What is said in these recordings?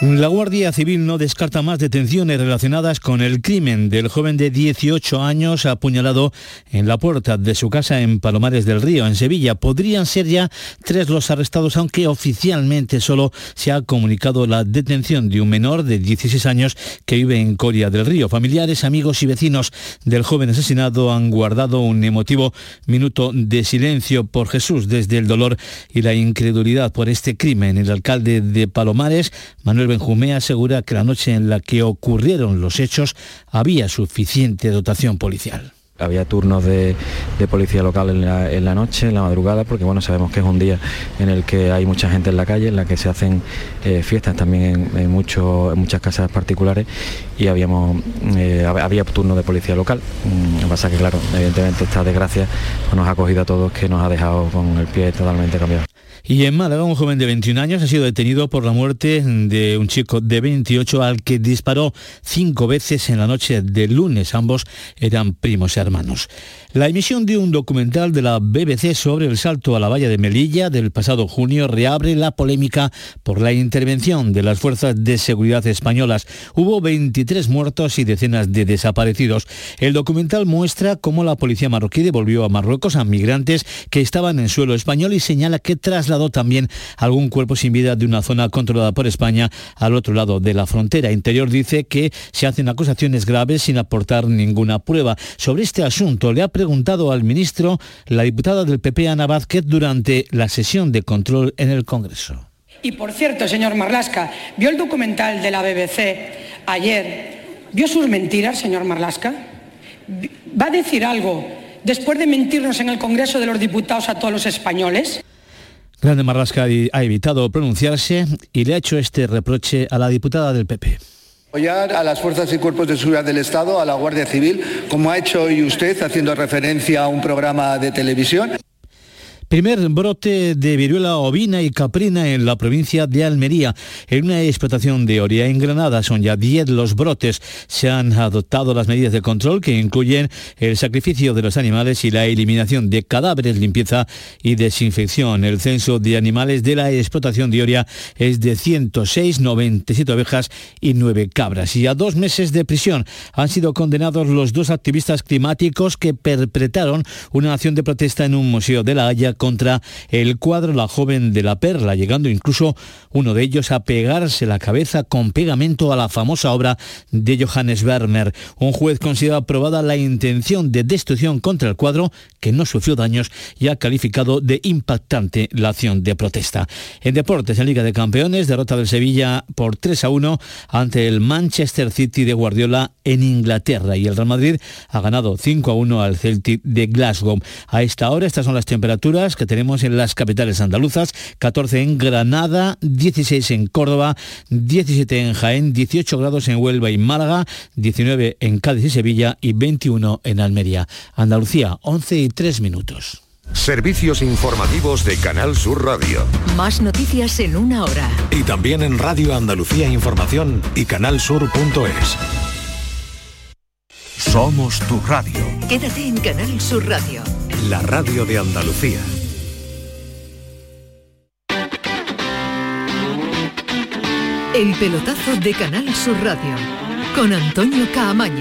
La Guardia Civil no descarta más detenciones relacionadas con el crimen del joven de 18 años apuñalado en la puerta de su casa en Palomares del Río, en Sevilla. Podrían ser ya tres los arrestados, aunque oficialmente solo se ha comunicado la detención de un menor de 16 años que vive en Coria del Río. Familiares, amigos y vecinos del joven asesinado han guardado un emotivo minuto de silencio por Jesús desde el dolor y la incredulidad por este crimen. El alcalde de Palomares, Manuel Benjumé asegura que la noche en la que ocurrieron los hechos había suficiente dotación policial. Había turnos de, policía local en la, noche, en la madrugada, porque bueno, sabemos que es un día en el que hay mucha gente en la calle, en la que se hacen eh, fiestas también en, muchas casas particulares y habíamos, eh, había turnos de policía local. Mm, que pasa que claro, evidentemente esta desgracia nos ha cogido a todos que nos ha dejado con el pie totalmente cambiado. Y en Málaga, un joven de 21 años ha sido detenido por la muerte de un chico de 28 al que disparó cinco veces en la noche del lunes. Ambos eran primos hermanos. La emisión de un documental de la BBC sobre el salto a la valla de Melilla del pasado junio reabre la polémica por la intervención de las fuerzas de seguridad españolas. Hubo 23 muertos y decenas de desaparecidos. El documental muestra cómo la policía marroquí devolvió a Marruecos a migrantes que estaban en suelo español y señala que trasladó también algún cuerpo sin vida de una zona controlada por España al otro lado de la frontera. Interior dice que se hacen acusaciones graves sin aportar ninguna prueba. Sobre este asunto le ha preguntado al ministro la diputada del PP, Ana Vázquez, durante la sesión de control en el Congreso. Y por cierto, señor Marlasca, ¿vio el documental de la BBC ayer? ¿Vio sus mentiras, señor Marlasca? ¿Va a decir algo después de mentirnos en el Congreso de los Diputados a todos los españoles? Grande Marlasca ha evitado pronunciarse y le ha hecho este reproche a la diputada del PP. Apoyar a las fuerzas y cuerpos de seguridad del Estado, a la Guardia Civil, como ha hecho hoy usted haciendo referencia a un programa de televisión. Primer brote de viruela ovina y caprina en la provincia de Almería. En una explotación de Oria en Granada son ya 10 los brotes. Se han adoptado las medidas de control que incluyen el sacrificio de los animales y la eliminación de cadáveres, limpieza y desinfección. El censo de animales de la explotación de Oria es de 106, 97 ovejas y 9 cabras. Y a dos meses de prisión han sido condenados los dos activistas climáticos que perpetraron una acción de protesta en un museo de La Haya contra el cuadro La joven de la perla, llegando incluso uno de ellos a pegarse la cabeza con pegamento a la famosa obra de Johannes Werner. Un juez considera aprobada la intención de destrucción contra el cuadro, que no sufrió daños, y ha calificado de impactante la acción de protesta. En deportes, en Liga de Campeones, derrota del Sevilla por 3 a 1 ante el Manchester City de Guardiola en Inglaterra y el Real Madrid ha ganado 5 a 1 al Celtic de Glasgow. A esta hora estas son las temperaturas que tenemos en las capitales andaluzas, 14 en Granada, 16 en Córdoba, 17 en Jaén, 18 grados en Huelva y Málaga, 19 en Cádiz y Sevilla y 21 en Almería. Andalucía, 11 y 3 minutos. Servicios informativos de Canal Sur Radio. Más noticias en una hora. Y también en Radio Andalucía Información y canalsur.es. Somos tu radio. Quédate en Canal Sur Radio. La radio de Andalucía. El pelotazo de Canal Sur Radio con Antonio Caamaño.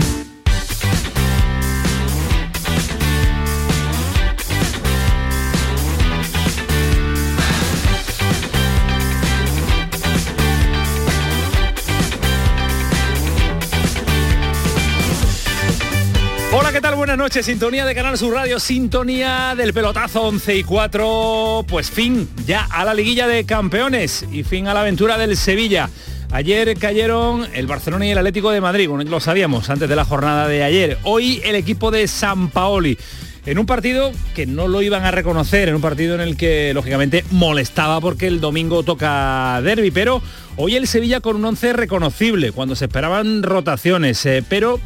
Hola, ¿qué tal? Buenas noches. Sintonía de Canal Sur Radio, sintonía del pelotazo 11 y 4. Pues fin ya a la liguilla de campeones y fin a la aventura del Sevilla. Ayer cayeron el Barcelona y el Atlético de Madrid, bueno, lo sabíamos antes de la jornada de ayer. Hoy el equipo de San Paoli. En un partido que no lo iban a reconocer, en un partido en el que lógicamente molestaba porque el domingo toca derby, pero hoy el Sevilla con un once reconocible, cuando se esperaban rotaciones, eh, pero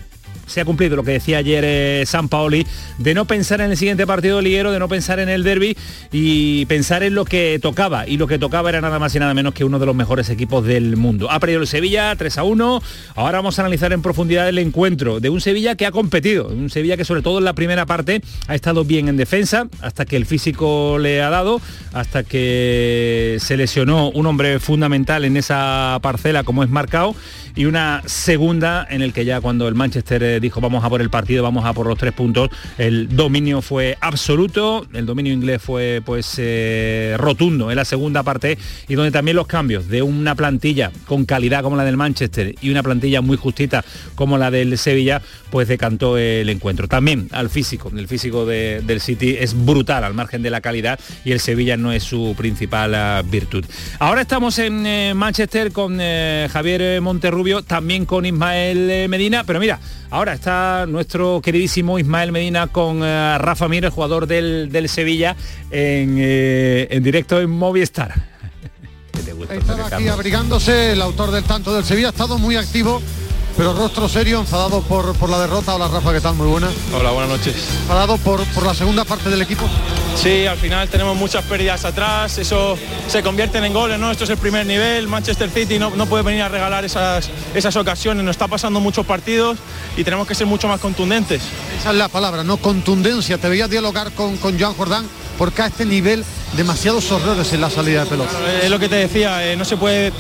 se ha cumplido lo que decía ayer eh, San Paoli, de no pensar en el siguiente partido liguero, de no pensar en el derby y pensar en lo que tocaba. Y lo que tocaba era nada más y nada menos que uno de los mejores equipos del mundo. Ha perdido el Sevilla 3 a 1. Ahora vamos a analizar en profundidad el encuentro de un Sevilla que ha competido, un Sevilla que sobre todo en la primera parte ha estado bien en defensa, hasta que el físico le ha dado, hasta que se lesionó un hombre fundamental en esa parcela como es marcado y una segunda en el que ya cuando el Manchester eh, dijo vamos a por el partido, vamos a por los tres puntos, el dominio fue absoluto, el dominio inglés fue pues eh, rotundo en la segunda parte y donde también los cambios de una plantilla con calidad como la del Manchester y una plantilla muy justita como la del Sevilla, pues decantó el encuentro. También al físico, el físico del City es brutal al margen de la calidad y el Sevilla no es su principal ah, virtud. Ahora estamos en eh, Manchester con Javier Monterrubio también con Ismael eh, Medina, pero mira, ahora está nuestro queridísimo Ismael Medina con eh, Rafa Mir, el jugador del, Sevilla, eh, en, directo en Movistar. Estaba aquí abrigándose el autor del tanto del Sevilla, ha estado muy activo pero rostro serio, enfadado por, por la derrota. Hola Rafa, ¿qué tal? Muy buena. Hola, buenas noches. ¿Enfadado por, por la segunda parte del equipo? Sí, al final tenemos muchas pérdidas atrás, eso se convierte en goles, ¿no? Esto es el primer nivel, Manchester City no, no puede venir a regalar esas, esas ocasiones, nos está pasando muchos partidos y tenemos que ser mucho más contundentes. Esa es la palabra, ¿no? Contundencia. Te veía dialogar con, con Joan Jordán porque a este nivel demasiados horrores en la salida de pelota. Es lo que te decía, eh, no se puede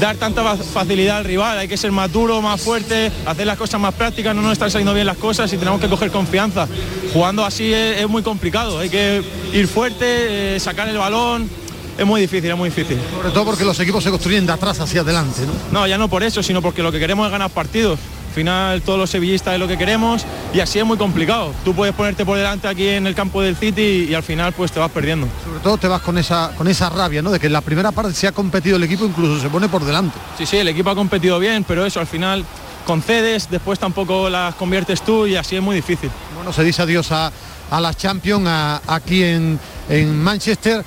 dar tanta facilidad al rival, hay que ser más duro, más fuerte, hacer las cosas más prácticas, no nos están saliendo bien las cosas y tenemos que coger confianza. Jugando así es, muy complicado, hay que ir fuerte, eh, sacar el balón, es muy difícil, es muy difícil. Sobre todo porque los equipos se construyen de atrás hacia adelante, ¿no? No, ya no por eso, sino porque lo que queremos es ganar partidos final todos los sevillistas es lo que queremos y así es muy complicado. Tú puedes ponerte por delante aquí en el campo del City y, al final pues te vas perdiendo. Sobre todo te vas con esa, con esa rabia, ¿no? De que en la primera parte se ha competido el equipo, incluso se pone por delante. Sí, sí, el equipo ha competido bien, pero eso al final concedes, después tampoco las conviertes tú y así es muy difícil. Bueno, se dice adiós a, a la Champions aquí en, en Manchester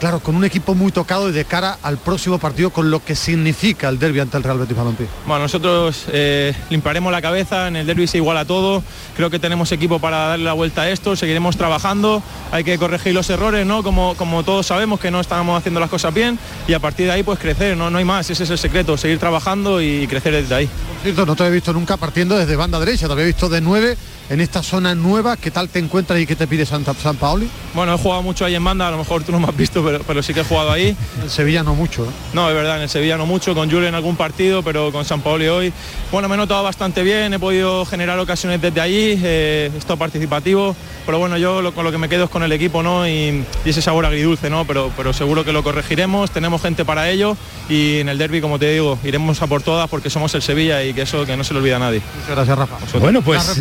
claro, con un equipo muy tocado y de cara al próximo partido con lo que significa el derby ante el Real Betis Balompié. Bueno, nosotros eh, limpiaremos la cabeza, en el derby se iguala todo, creo que tenemos equipo para darle la vuelta a esto, seguiremos trabajando, hay que corregir los errores, ¿no? Como, como todos sabemos que no estamos haciendo las cosas bien y a partir de ahí pues crecer, no, no hay más, ese es el secreto, seguir trabajando y crecer desde ahí. Por cierto, no te he visto nunca partiendo desde banda derecha, te había visto de 9 en esta zona nueva, ¿qué tal te encuentras y qué te pide Santa, San Paoli? Bueno, he jugado mucho ahí en banda, a lo mejor tú no me has visto, pero, sí que he jugado ahí. En Sevilla no mucho, ¿no? No, es verdad, en el Sevilla no mucho, con Julio en algún partido, pero con San Paoli hoy. Bueno, me he notado bastante bien, he podido generar ocasiones desde allí, eh, he estado participativo, pero bueno, yo con lo que me quedo es con el equipo, ¿no? Y, ese sabor agridulce, ¿no? Pero, pero seguro que lo corregiremos, tenemos gente para ello y en el derby, como te digo, iremos a por todas porque somos el Sevilla y que eso que no se le olvida a nadie. Muchas gracias, Rafa. Bueno, pues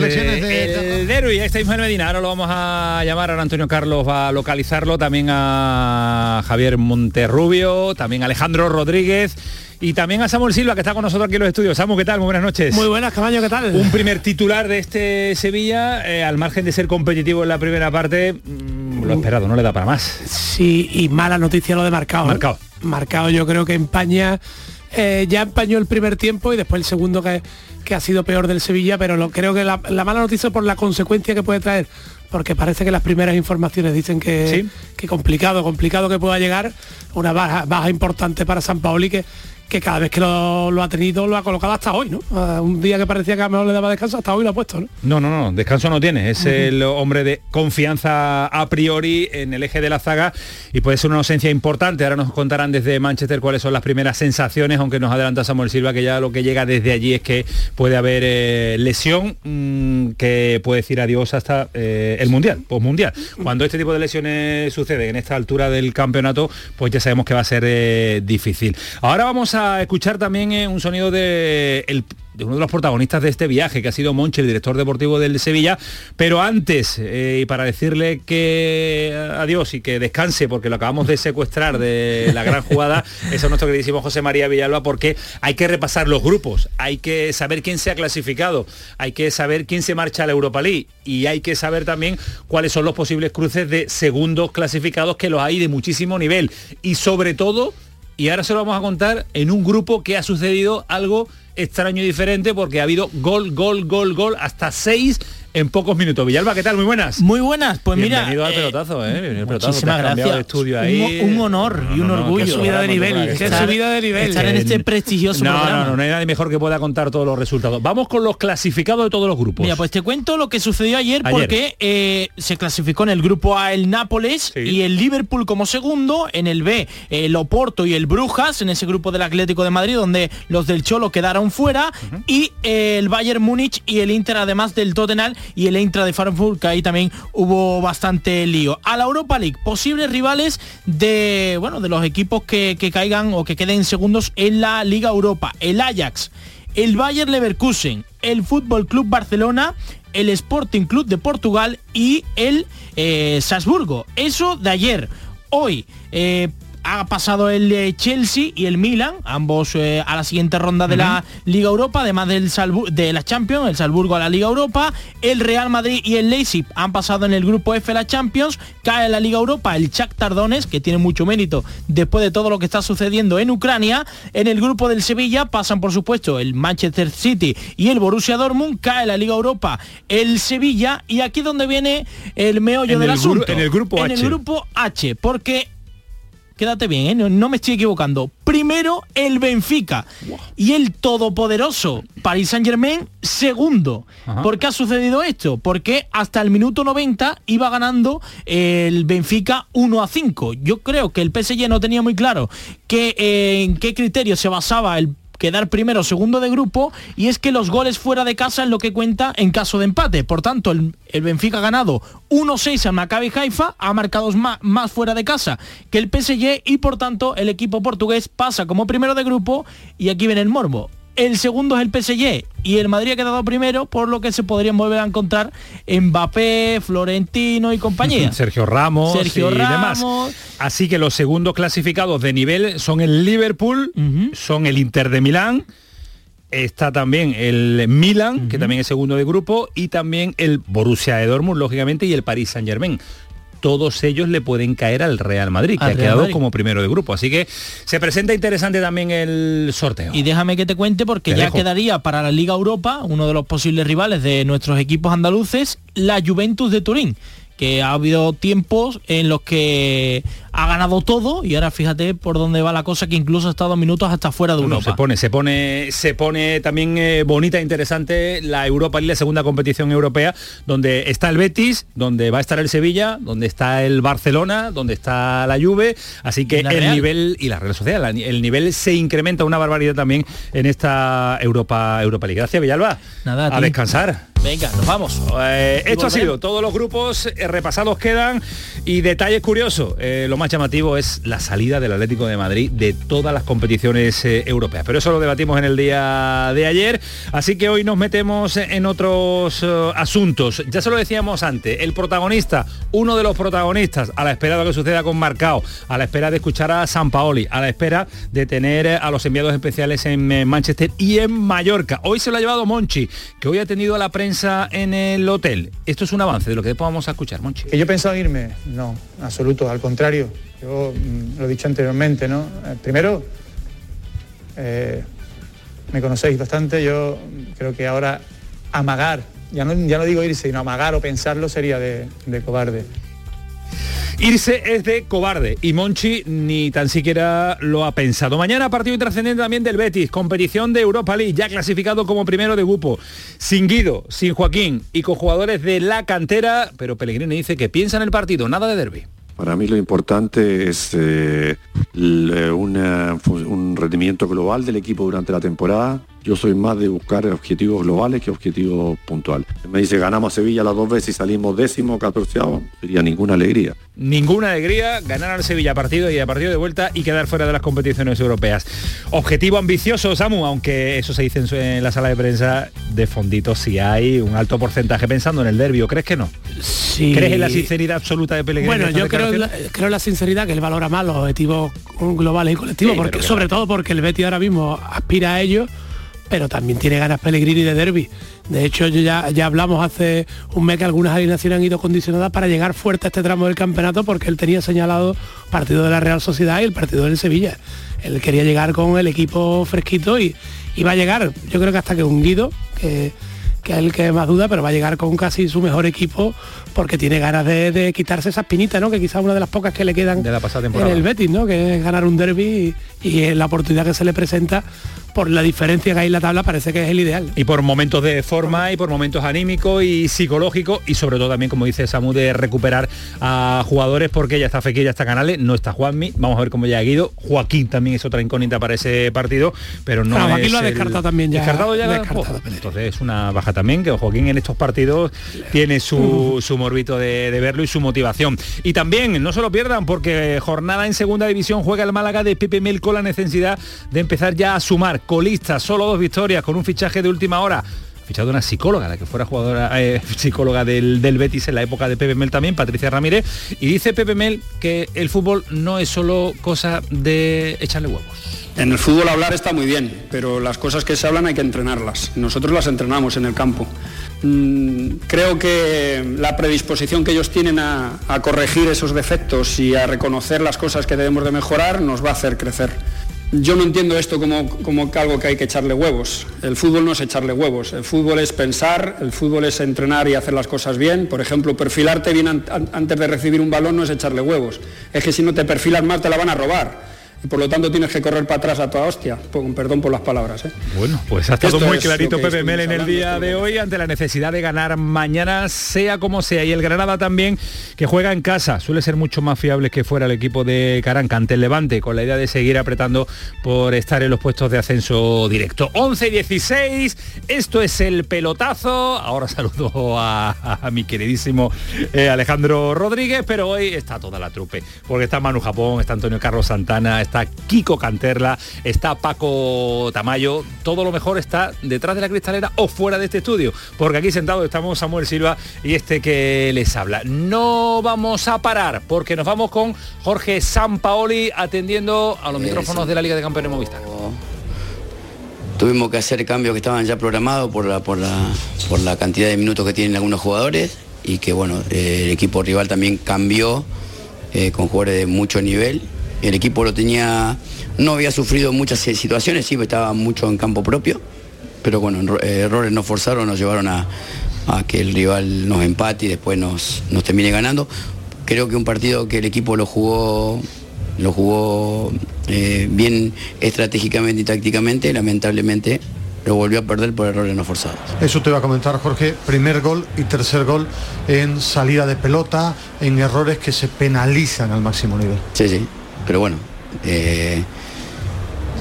el derby, ahí está Ismael Medina, ahora lo vamos a llamar, ahora Antonio Carlos va a localizarlo, también a Javier Monterrubio, también a Alejandro Rodríguez y también a Samuel Silva, que está con nosotros aquí en los estudios. Samuel, ¿qué tal? Muy buenas noches. Muy buenas, Camaño, ¿qué tal? Un primer titular de este Sevilla, eh, al margen de ser competitivo en la primera parte, mm, lo esperado, no le da para más. Sí, y mala noticia lo de Marcado. ¿eh? Marcado. Marcado yo creo que empaña, eh, ya empañó el primer tiempo y después el segundo que, que ha sido peor del Sevilla, pero lo, creo que la, mala noticia por la consecuencia que puede traer porque parece que las primeras informaciones dicen que, que complicado, complicado que pueda llegar, una baja, baja importante para San Paoli que, que cada vez que lo, ha tenido lo ha colocado hasta hoy, ¿no? un día que parecía que a lo mejor le daba descanso, hasta hoy lo ha puesto, ¿no? No, no, no, descanso no tiene, es el hombre de confianza a priori en el eje de la zaga y puede ser una ausencia importante. Ahora nos contarán desde Manchester cuáles son las primeras sensaciones, aunque nos adelanta Samuel Silva que ya lo que llega desde allí es que puede haber eh, lesión mm, que puede decir adiós hasta eh, el Mundial, Mundial. Cuando este tipo de lesiones suceden en esta altura del campeonato, pues ya sabemos que va a ser eh, difícil. Ahora vamos a escuchar también eh, un sonido de, uno de los protagonistas de este viaje, que ha sido Monche, el director deportivo del Sevilla. Pero antes, eh, y para decirle que eh, adiós y que descanse, porque lo acabamos de secuestrar de la gran jugada, es nuestro queridísimo José María Villalba, porque hay que repasar los grupos, hay que saber quién se ha clasificado, hay que saber quién se marcha a la Europa League y hay que saber también cuáles son los posibles cruces de segundos clasificados, que los hay de muchísimo nivel. Y sobre todo y ahora se lo vamos a contar en un grupo que ha sucedido algo extraño y diferente porque ha habido gol, gol, gol, gol, hasta seis en pocos minutos. Villalba, ¿qué tal? Muy buenas. Muy buenas, pues mira. Bienvenido al pelotazo, ¿eh? Bienvenido al pelotazo. Muchísimas Te has cambiado gracias. de estudio Un- ahí. Un, honor y un no, no, orgullo. qué subida de nivel, Qué subida de nivel. Estar en este prestigioso no, programa. No, no, hay nadie mejor que pueda contar todos los resultados. Vamos con los clasificados de todos los grupos. Mira, pues te cuento lo que sucedió ayer, Ayer. porque eh, se clasificó en el grupo A el Nápoles y el Liverpool como segundo, en el B el Oporto y el Brujas, en ese grupo del Atlético de Madrid, donde los del Cholo quedaron fuera, y eh, el Bayern Múnich y el Inter, además del Tottenham y el Intra de Frankfurt, que ahí también hubo bastante lío. A la Europa League, posibles rivales de, bueno, de los equipos que, que caigan o que queden segundos en la Liga Europa. El Ajax, el Bayer Leverkusen, el Fútbol Club Barcelona, el Sporting Club de Portugal y el eh, Salzburgo. Eso de ayer. Hoy eh, ha pasado el eh, Chelsea y el Milan, ambos eh, a la siguiente ronda de la Liga Europa, además del Salbu- de la Champions, el Salzburgo a la Liga Europa, el Real Madrid y el Leipzig han pasado en el grupo F la Champions, cae en la Liga Europa el Shakhtar Donetsk, que tiene mucho mérito después de todo lo que está sucediendo en Ucrania, en el grupo del Sevilla pasan por supuesto el Manchester City y el Borussia Dortmund, cae en la Liga Europa el Sevilla y aquí donde viene el meollo En del asunto. en el grupo En H. el grupo H, porque quédate bien, ¿eh? no, no me estoy equivocando. Primero el Benfica y el todopoderoso Paris Saint Germain segundo. Ajá. ¿Por qué ha sucedido esto? Porque hasta el minuto 90 iba ganando el Benfica 1 a 5. Yo creo que el PSG no tenía muy claro que, eh, en qué criterio se basaba el quedar primero o segundo de grupo y es que los goles fuera de casa es lo que cuenta en caso de empate. Por tanto, el, Benfica ha ganado 1-6 al Maccabi Haifa, ha marcado más, más fuera de casa que el PSG y por tanto el equipo portugués pasa como primero de grupo y aquí viene el morbo. El segundo es el PSG y el Madrid ha quedado primero, por lo que se podrían volver a encontrar Mbappé, Florentino y compañía. Sergio Ramos Sergio y demás. Así que los segundos clasificados de nivel son el Liverpool, son el Inter de Milán, está también el Milan, que también es segundo de grupo, y también el Borussia de Dortmund, lógicamente, y el Paris Saint Germain. Todos ellos le pueden caer al Real Madrid, que Al ha Real quedado Madrid. como primero de grupo. Así que se presenta interesante también el sorteo. Y déjame que te cuente porque Te ya dejo. quedaría para la Liga Europa, uno de los posibles rivales de nuestros equipos andaluces, la Juventus de Turín que ha habido tiempos en los que ha ganado todo y ahora fíjate por dónde va la cosa que incluso ha estado minutos hasta fuera de Europa. se pone, se pone, se pone también eh, bonita e interesante la Europa League, la segunda competición europea, donde está el Betis, donde va a estar el Sevilla, donde está el Barcelona, donde está la Juve, así que el Real. nivel y la Real Sociedad, la- el nivel se incrementa una barbaridad también en esta Europa Europa League. Gracias Villalba. Nada, a descansar. Venga, nos vamos. Eh, Y esto ha sido, todos los grupos eh, repasados quedan y detalles curiosos. Eh, lo más llamativo es la salida del Atlético de Madrid de todas las competiciones eh, europeas. Pero eso lo debatimos en el día de ayer. Así que hoy nos metemos en otros eh, asuntos. Ya se lo decíamos antes, el protagonista, uno de los protagonistas, a la espera de lo que suceda con Marcao, a la espera de escuchar a San Paoli, a la espera de tener a los enviados especiales en eh, Manchester y en Mallorca. Hoy se lo ha llevado Monchi, que hoy ha tenido a la prensa en el hotel. Esto es un avance de lo que después vamos a escuchar, Monchi. ¿Que yo pensaba irme? No, absoluto, al contrario. Yo mm, lo he dicho anteriormente, ¿no? Eh, primero, eh, me conocéis bastante, yo creo que ahora amagar, ya no, ya no digo irse, sino amagar o pensarlo sería de, de cobarde. Irse es de cobarde y Monchi ni tan siquiera lo ha pensado. Mañana partido trascendente también del Betis, competición de Europa League, ya clasificado como primero de grupo. Sin Guido, sin Joaquín y con jugadores de la cantera, pero Pellegrini dice que piensa en el partido, nada de derby. Para mí lo importante es eh, fu- un rendimiento global del equipo durante la temporada. Yo soy más de buscar objetivos globales que objetivos puntuales. Me dice ganamos a Sevilla las dos veces y salimos décimo, catorceavo, sería ninguna alegría. Ninguna alegría, ganar al Sevilla partido y a partido de vuelta y quedar fuera de las competiciones europeas. Objetivo ambicioso, Samu, aunque eso se dice en, su- en la sala de prensa, de fondito si hay un alto porcentaje pensando en el derbi, ¿o crees que no? Sí. ¿Crees en la sinceridad absoluta de Pellegrini? Bueno, yo creo en, la, creo en la sinceridad que él valora más los objetivos globales y colectivos, Sí, porque, sobre todo porque el Betis ahora mismo aspira a ello, pero también tiene ganas Pellegrini de derby. De hecho, ya, ya hablamos hace un mes que algunas alineaciones han ido condicionadas para llegar fuerte a este tramo del campeonato porque él tenía señalado partido de la Real Sociedad y el partido del Sevilla. Él quería llegar con el equipo fresquito y, va a llegar, yo creo que hasta que un Guido, que que es el que más duda, pero va a llegar con casi su mejor equipo porque tiene ganas de, quitarse esa espinita, ¿no? Que quizás una de las pocas que le quedan de la pasada temporada. en el Betis, ¿no? Que es ganar un derby y, y la oportunidad que se le presenta por la diferencia que hay en la tabla parece que es el ideal. Y por momentos de forma y por momentos anímicos y psicológicos y sobre todo también, como dice Samu, de recuperar a jugadores porque ya está Fekir, ya está Canales, no está Juanmi, vamos a ver cómo ya ha ido. Joaquín también es otra incógnita para ese partido, pero no, Joaquín lo ha descartado también ya. ¿Descartado ya? entonces es una baja también, que Joaquín en estos partidos tiene su, su morbito de, de, verlo y su motivación. Y también, no se lo pierdan, porque jornada en segunda división juega el Málaga de Pepe Mel con la necesidad de empezar ya a sumar colista, solo dos victorias con un fichaje de última hora fichado una psicóloga, la que fuera jugadora eh, psicóloga del, del, Betis en la época de Pepe Mel también, Patricia Ramírez, y dice Pepe Mel que el fútbol no es solo cosa de echarle huevos. En el fútbol hablar está muy bien, pero las cosas que se hablan hay que entrenarlas. Nosotros las entrenamos en el campo. Mm, creo que la predisposición que ellos tienen a, corregir esos defectos y a reconocer las cosas que debemos de mejorar nos va a hacer crecer. Yo no entiendo esto como, como, algo que hay que echarle huevos. El fútbol no es echarle huevos. El fútbol es pensar, el fútbol es entrenar y hacer las cosas bien. Por ejemplo, perfilarte bien an antes de recibir un balón no es echarle huevos. Es que si no te perfilas más te la van a robar y por lo tanto tienes que correr para atrás a toda hostia, con perdón por las palabras. ¿eh? Bueno, pues ha estado Esto muy clarito Pepe Mel en el día de hoy ante la necesidad de ganar mañana, sea como sea. Y el Granada también, que juega en casa, suele ser mucho más fiable que fuera el equipo de Caranca ante el Levante, con la idea de seguir apretando por estar en los puestos de ascenso directo. 11 y 16, esto es el pelotazo. Ahora saludo a, a mi queridísimo eh, Alejandro Rodríguez, pero hoy está toda la trupe, porque está Manu Japón, está Antonio Carlos Santana, está Kiko Canterla, está Paco Tamayo, todo lo mejor está detrás de la cristalera o fuera de este estudio, porque aquí sentado estamos Samuel Silva y este que les habla. No vamos a parar, porque nos vamos con Jorge Sampaoli atendiendo a los micrófonos de la Liga de Campeones Movistar. Tuvimos que hacer cambios que estaban ya programados por la, por la, por la cantidad de minutos que tienen algunos jugadores y que bueno, eh, el equipo rival también cambió eh, con jugadores de mucho nivel el equipo lo tenía, no había sufrido muchas situaciones, sí, estaba mucho en campo propio, pero bueno, errores nos forzaron, nos llevaron a, que el rival nos empate y después nos, nos termine ganando. Creo que un partido que el equipo lo jugó lo jugó eh, bien estratégicamente y tácticamente, lamentablemente lo volvió a perder por errores no forzados. Eso te iba a comentar, Jorge. Primer gol y tercer gol en salida de pelota, en errores que se penalizan al máximo nivel. Sí, sí pero bueno, eh,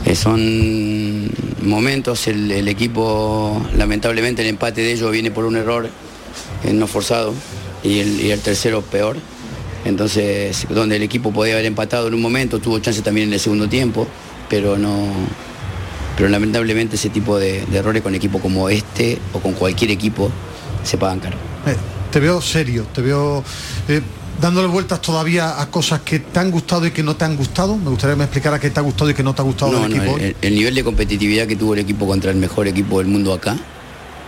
eh, son momentos, el, equipo, lamentablemente el empate de ellos viene por un error eh, no forzado y el, tercero peor. Entonces, donde el equipo podía haber empatado en un momento, tuvo chance también en el segundo tiempo, pero no. Pero lamentablemente ese tipo de, errores con equipo como este o con cualquier equipo se pagan caro. te veo serio, te veo dándole vueltas todavía a cosas que te han gustado y que no te han gustado. Me gustaría que me explicara qué te ha gustado y qué no te ha gustado del equipo. El, nivel de competitividad que tuvo el equipo contra el mejor equipo del mundo acá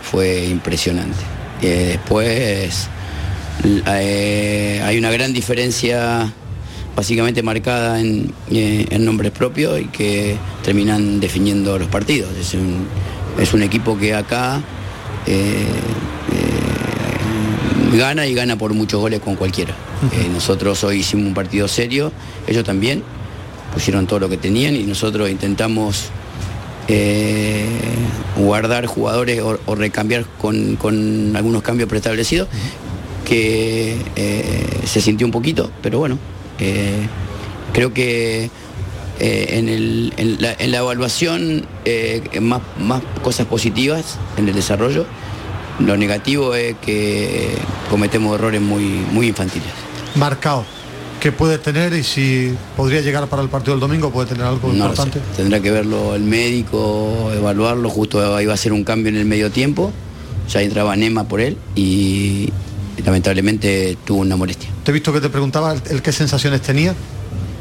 fue impresionante. Eh, después eh, hay una gran diferencia básicamente marcada en, eh, nombres propios y que terminan definiendo los partidos. Es un, es un equipo que acá gana y gana por muchos goles con cualquiera. Eh, nosotros hoy hicimos un partido serio, ellos también pusieron todo lo que tenían y nosotros intentamos eh, guardar jugadores o, recambiar con, algunos cambios preestablecidos, que eh, se sintió un poquito, pero bueno, creo que en, la, evaluación más, más cosas positivas en el desarrollo. Lo negativo es que cometemos errores muy, muy infantiles. Marcado. ¿Qué puede tener y si podría llegar para el partido del domingo? ¿Puede tener algo importante? Tendrá que verlo el médico, evaluarlo. Justo va a ser un cambio en el medio tiempo. Ya entraba Nema por él y lamentablemente tuvo una molestia. ¿Te he visto que te preguntaba el, qué sensaciones tenía?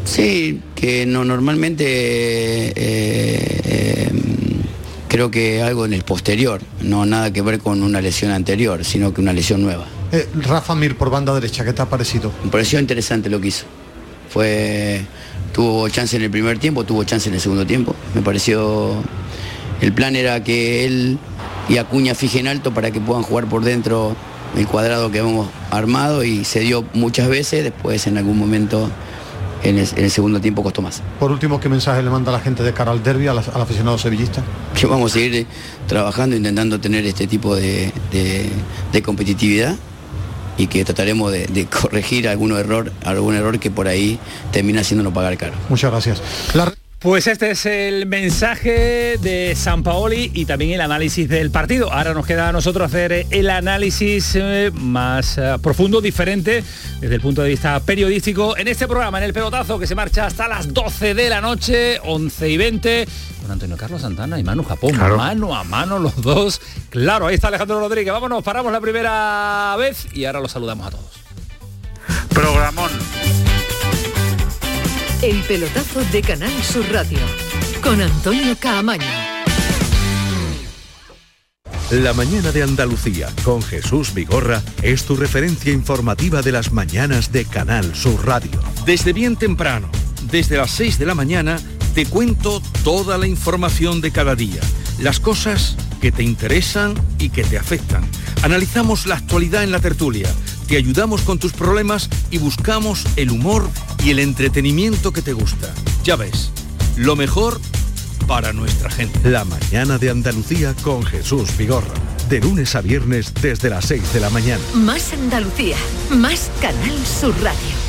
Sí, que no normalmente eh, eh, creo que algo en el posterior, no nada que ver con una lesión anterior, sino que una lesión nueva. Eh, Rafa Mir por banda derecha, ¿qué te ha parecido? Me pareció interesante lo que hizo. Fue, tuvo chance en el primer tiempo, tuvo chance en el segundo tiempo. Me pareció El plan era que él y Acuña fijen alto para que puedan jugar por dentro el cuadrado que hemos armado y se dio muchas veces, después en algún momento en el, en el segundo tiempo costó más. Por último, ¿qué mensaje le manda a la gente de cara al derby, al, al aficionado sevillista? Que vamos a seguir trabajando, intentando tener este tipo de, de- de competitividad y que trataremos de, de corregir algún error, algún error que por ahí termina haciéndonos pagar caro. Muchas gracias. La- Pues este es el mensaje de San Paoli y también el análisis del partido. Ahora nos queda a nosotros hacer el análisis eh, más eh, profundo, diferente, desde el punto de vista periodístico, en este programa, en el pelotazo, que se marcha hasta las 12 de la noche, 11 y 20, con Antonio Carlos Santana y Manu Japón, Claro. mano a mano los dos. Claro, ahí está Alejandro Rodríguez. Vámonos, paramos la primera vez y ahora los saludamos a todos. Programón. El pelotazo de Canal Sur Radio con Antonio Caamaño. La mañana de Andalucía con Jesús Vigorra es tu referencia informativa de las mañanas de Canal Sur Radio. Desde bien temprano, desde las 6 de la mañana, te cuento toda la información de cada día, las cosas que te interesan y que te afectan. Analizamos la actualidad en la tertulia, te ayudamos con tus problemas y buscamos el humor y el entretenimiento que te gusta. Ya ves, lo mejor para nuestra gente. La mañana de Andalucía con Jesús Vigorra. De lunes a viernes desde las 6 de la mañana. Más Andalucía, más Canal Sur Radio.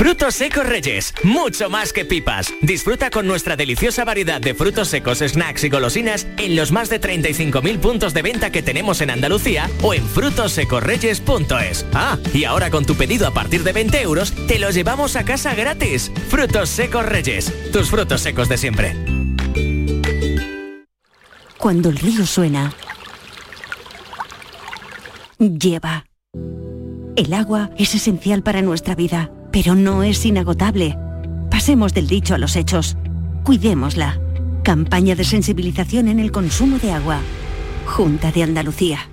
Frutos secos Reyes, mucho más que pipas. Disfruta con nuestra deliciosa variedad de frutos secos, snacks y golosinas en los más de 35.000 puntos de venta que tenemos en Andalucía o en frutosecorreyes.es. Ah, y ahora con tu pedido a partir de 20 euros, te los llevamos a casa gratis. Frutos secos Reyes, tus frutos secos de siempre. Cuando el río suena, lleva. El agua es esencial para nuestra vida, pero no es inagotable. Pasemos del dicho a los hechos. Cuidémosla. Campaña de sensibilización en el consumo de agua. Junta de Andalucía.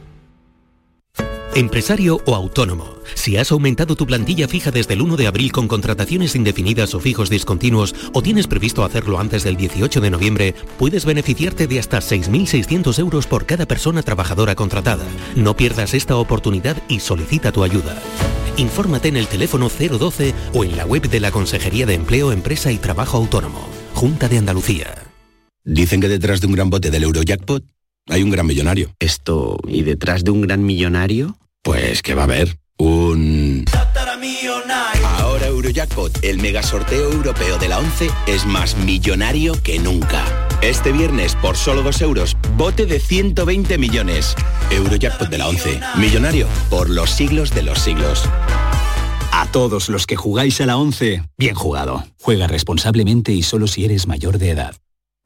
Empresario o autónomo, si has aumentado tu plantilla fija desde el 1 de abril con contrataciones indefinidas o fijos discontinuos o tienes previsto hacerlo antes del 18 de noviembre, puedes beneficiarte de hasta 6.600 euros por cada persona trabajadora contratada. No pierdas esta oportunidad y solicita tu ayuda. Infórmate en el teléfono 012 o en la web de la Consejería de Empleo, Empresa y Trabajo Autónomo. Junta de Andalucía. Dicen que detrás de un gran bote del Eurojackpot hay un gran millonario. Esto, ¿y detrás de un gran millonario? Pues que va a haber un... Ahora Eurojackpot, el mega sorteo europeo de la 11, es más millonario que nunca. Este viernes, por solo 2 euros, bote de 120 millones. Eurojackpot de la 11, millonario por los siglos de los siglos. A todos los que jugáis a la 11, bien jugado. Juega responsablemente y solo si eres mayor de edad.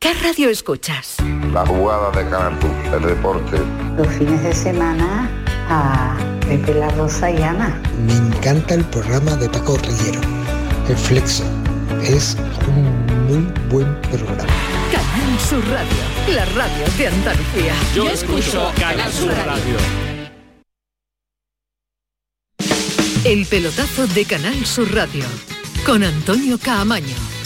¿Qué radio escuchas? La jugada de Canal el deporte. Los fines de semana a Pepe La Rosa y Ana. Me encanta el programa de Paco Rillero, El Flexo. Es un muy buen programa. Canal Sur Radio, la radio de Andalucía. Yo escucho Canal Sur Radio. El pelotazo de Canal Sur Radio con Antonio Caamaño.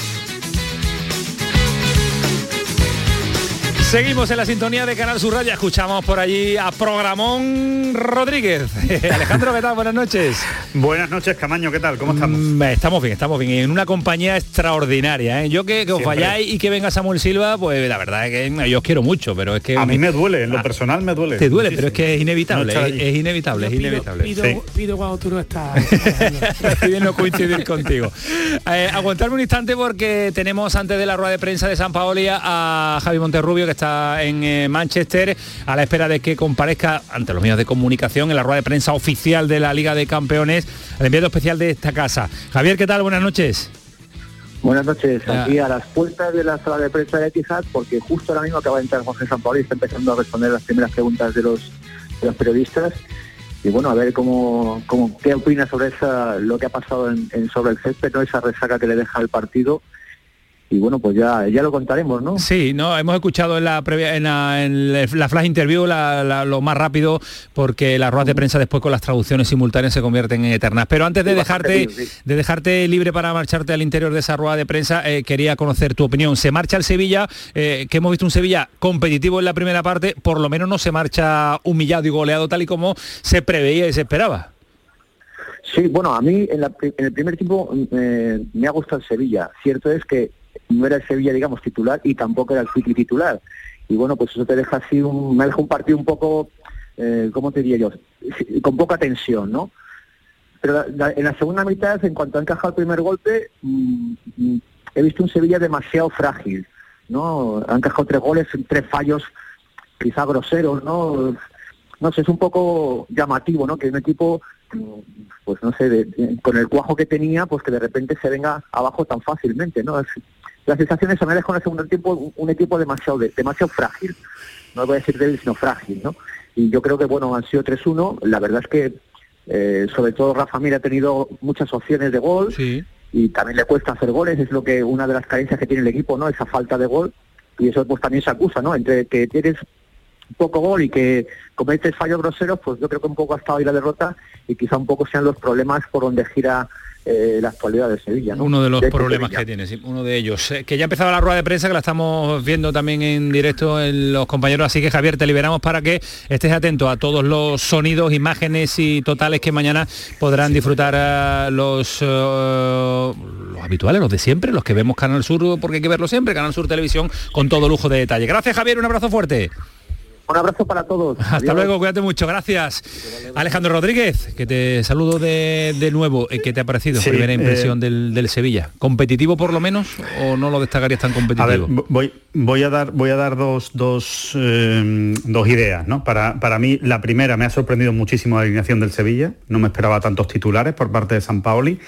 Seguimos en la sintonía de Canal Sur Radio. Escuchamos por allí a Programón Rodríguez. Alejandro, ¿qué tal? Buenas noches. Buenas noches, Camaño, ¿qué tal? ¿Cómo estamos? Mm, estamos bien, estamos bien. En una compañía extraordinaria. ¿eh? Yo que, que os Siempre. vayáis y que venga Samuel Silva, pues la verdad es que yo os quiero mucho, pero es que... A mí me duele, en lo personal me duele. Te duele, muchísimo. pero es que es inevitable, No estar es, inevitable, es Pido, inevitable. pido, Sí. pido cuando tú no estás. No coincidir contigo. Eh, aguantarme un instante porque tenemos antes de la rueda de prensa de San Paoli a Javi Monterrubio que está en eh, Manchester a la espera de que comparezca ante los medios de comunicación en la rueda de prensa oficial de la Liga de Campeones, el enviado especial de esta casa. Javier, ¿qué tal? Buenas noches. Buenas noches, aquí a las puertas de la sala de prensa de Etihad, porque justo ahora mismo acaba de entrar Jorge Sampaoli y está empezando a responder las primeras preguntas de los, de los periodistas. Y bueno, a ver cómo, cómo qué opina sobre esa, lo que ha pasado en, en sobre el césped, ¿no? esa resaca que le deja el partido. Y bueno, pues ya, ya lo contaremos, ¿no? Sí, no, hemos escuchado en la previa, en la, en la flash interview la- la- lo más rápido porque las ruedas de prensa después con las traducciones simultáneas se convierten en eternas. Pero antes de dejarte, de dejarte libre para marcharte al interior de esa rueda de prensa, eh, quería conocer tu opinión. Se marcha el Sevilla, eh, que hemos visto un Sevilla competitivo en la primera parte, por lo menos no se marcha humillado y goleado tal y como se preveía y se esperaba. Sí, bueno, a mí en, la en el primer tiempo eh, me ha gustado el Sevilla. Cierto es que no era el Sevilla, digamos, titular y tampoco era el City titular. Y bueno, pues eso te deja así un, me deja un partido un poco, eh, ¿cómo te diría yo? Con poca tensión, ¿no? Pero la- en la segunda mitad, en cuanto ha encajado el primer golpe, mm, he visto un Sevilla demasiado frágil, ¿no? Han encajado tres goles, tres fallos quizá groseros, ¿no? No sé, es un poco llamativo, ¿no? Que un equipo, pues no sé, de- con el cuajo que tenía, pues que de repente se venga abajo tan fácilmente, ¿no? Es- la sensación es, me dejó en el segundo tiempo un, un equipo demasiado de- demasiado frágil. No voy a decir débil, sino frágil, ¿no? Y yo creo que, bueno, han sido 3-1. La verdad es que, eh, sobre todo Rafa Mir ha tenido muchas opciones de gol y también le cuesta hacer goles. Es lo que una de las carencias que tiene el equipo, ¿no? Esa falta de gol. Y eso pues también se acusa, ¿no? Entre que tienes poco gol y que cometes fallos groseros, pues yo creo que un poco ha estado ahí la derrota y quizá un poco sean los problemas por donde gira eh, la actualidad de Sevilla. ¿no? Uno de los problemas Sevilla. que tiene, sí, uno de ellos. Eh, que ya ha empezado la rueda de prensa, que la estamos viendo también en directo en los compañeros, así que Javier, te liberamos para que estés atento a todos los sonidos, imágenes y totales que mañana podrán disfrutar eh, los, eh, los habituales, los de siempre, los que vemos Canal Sur, porque hay que verlo siempre, Canal Sur Televisión, con todo lujo de detalle. Gracias Javier, un abrazo fuerte. Un abrazo para todos. Hasta Adiós. luego, cuídate mucho, gracias. Alejandro Rodríguez, que te saludo de, de nuevo. Eh, ¿Qué te ha parecido? Sí, Primera eh, impresión del, del Sevilla. ¿Competitivo por lo menos o no lo destacarías tan A ver, competitivo? vo- voy, voy a dar, voy a dar dos, dos, eh, dos ideas. ¿no? Para, para mí, la primera, me ha sorprendido muchísimo la alineación del Sevilla. No me esperaba tantos titulares por parte de San Paoli.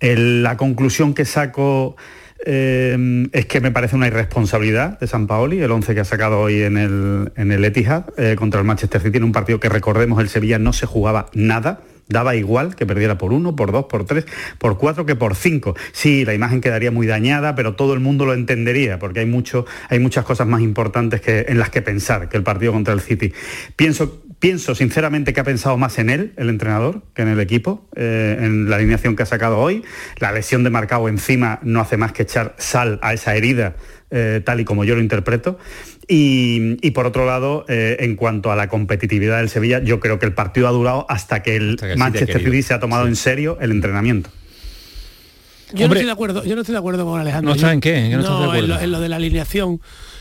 El- la conclusión que saco eh, es que me parece una irresponsabilidad de San Paoli, el 11 que ha sacado hoy en el, en el Etihad eh, contra el Manchester City, en un partido que recordemos el Sevilla no se jugaba nada, daba igual que perdiera por uno, por dos, por tres, por cuatro que por cinco. Sí, la imagen quedaría muy dañada, pero todo el mundo lo entendería, porque hay mucho, hay muchas cosas más importantes que, en las que pensar que el partido contra el City. Pienso, pienso sinceramente que ha pensado más en él, el entrenador, que en el equipo, eh, en la alineación que ha sacado hoy. La lesión de Marcao encima no hace más que echar sal a esa herida, eh, tal y como yo lo interpreto. Y, y por otro lado, eh, en cuanto a la competitividad del Sevilla, yo creo que el partido ha durado hasta que el que Manchester. City se ha tomado en serio el entrenamiento. Yo no estoy de acuerdo, yo no estoy de acuerdo con Alejandro. ¿No estás Yo- en qué? ¿En qué no estás de en, acuerdo? lo, en lo de la alineación.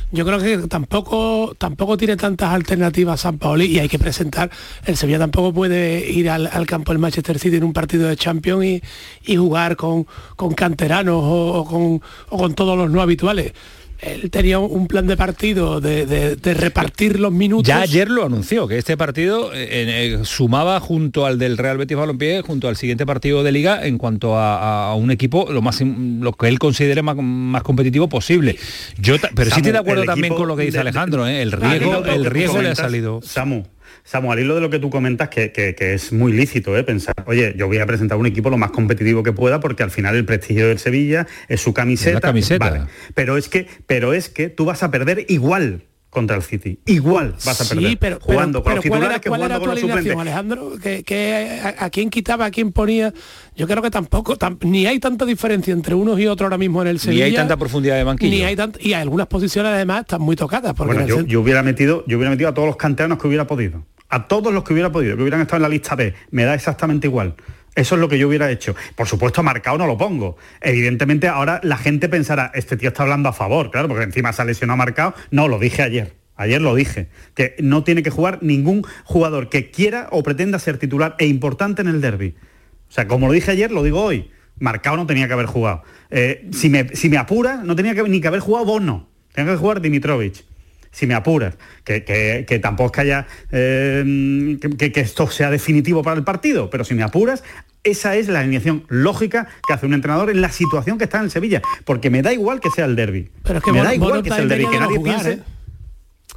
Yo creo que tampoco tampoco tiene tantas alternativas San Paoli y hay que presentar. El Sevilla tampoco puede ir al, al campo del Manchester City en un partido de Champions y, y jugar con, con canteranos o, con, o con todos los no habituales. Él tenía un plan de partido de, de- de repartir los minutos. Ya ayer lo anunció, que este partido eh, eh, sumaba junto al del Real Betis Balompié, junto al siguiente partido de Liga, en cuanto a, a un equipo lo más lo que él considere más, más competitivo posible. Yo, pero sí estoy de acuerdo también con lo que dice de- Alejandro, ¿eh? el riesgo, el riesgo le ha salido. Samu, Samu, al hilo de lo que tú comentas, que, que- que es muy lícito ¿eh? pensar, oye, yo voy a presentar un equipo lo más competitivo que pueda porque al final el prestigio del Sevilla es su camiseta. La camiseta. Vale. Pero es que, pero es que tú vas a perder igual. contra el City. Igual vas a Sí, perder. pero, jugando pero- con los pero ¿cuál titulares era, que cuál jugando con los. Alejandro? ¿Que, que- a, a quién quitaba, a quién ponía? Yo creo que tampoco, tam- ni hay tanta diferencia entre unos y otros ahora mismo en el Ni Sevilla. hay tanta profundidad de banquillo. Ni hay tant- y algunas posiciones además están muy tocadas. Porque Bueno, yo, centro- yo hubiera metido, yo hubiera metido a todos los canteranos que hubiera podido. A todos los que hubiera podido, que hubieran estado en la lista B. Me da exactamente igual. Eso es lo que yo hubiera hecho. Por supuesto, marcado no lo pongo. Evidentemente, ahora la gente pensará, este tío está hablando a favor, claro, porque encima se ha lesionado marcado. No, lo dije ayer. Ayer lo dije, que no tiene que jugar ningún jugador que quiera o pretenda ser titular e importante en el derby. O sea, como lo dije ayer, lo digo hoy. Marcado no tenía que haber jugado. Eh, si, me, si me apuras, no tenía que, ni que haber jugado Bono. Tenía que jugar Dimitrovich. Si me apuras. Que, que- que tampoco es que haya eh, que, que- esto sea definitivo para el partido, pero si me apuras, esa es la alineación lógica que hace un entrenador en la situación que está en el Sevilla. Porque me da igual que sea el derby. Pero es que me da igual que sea el derby, que nadie no jugar, piense. ¿eh?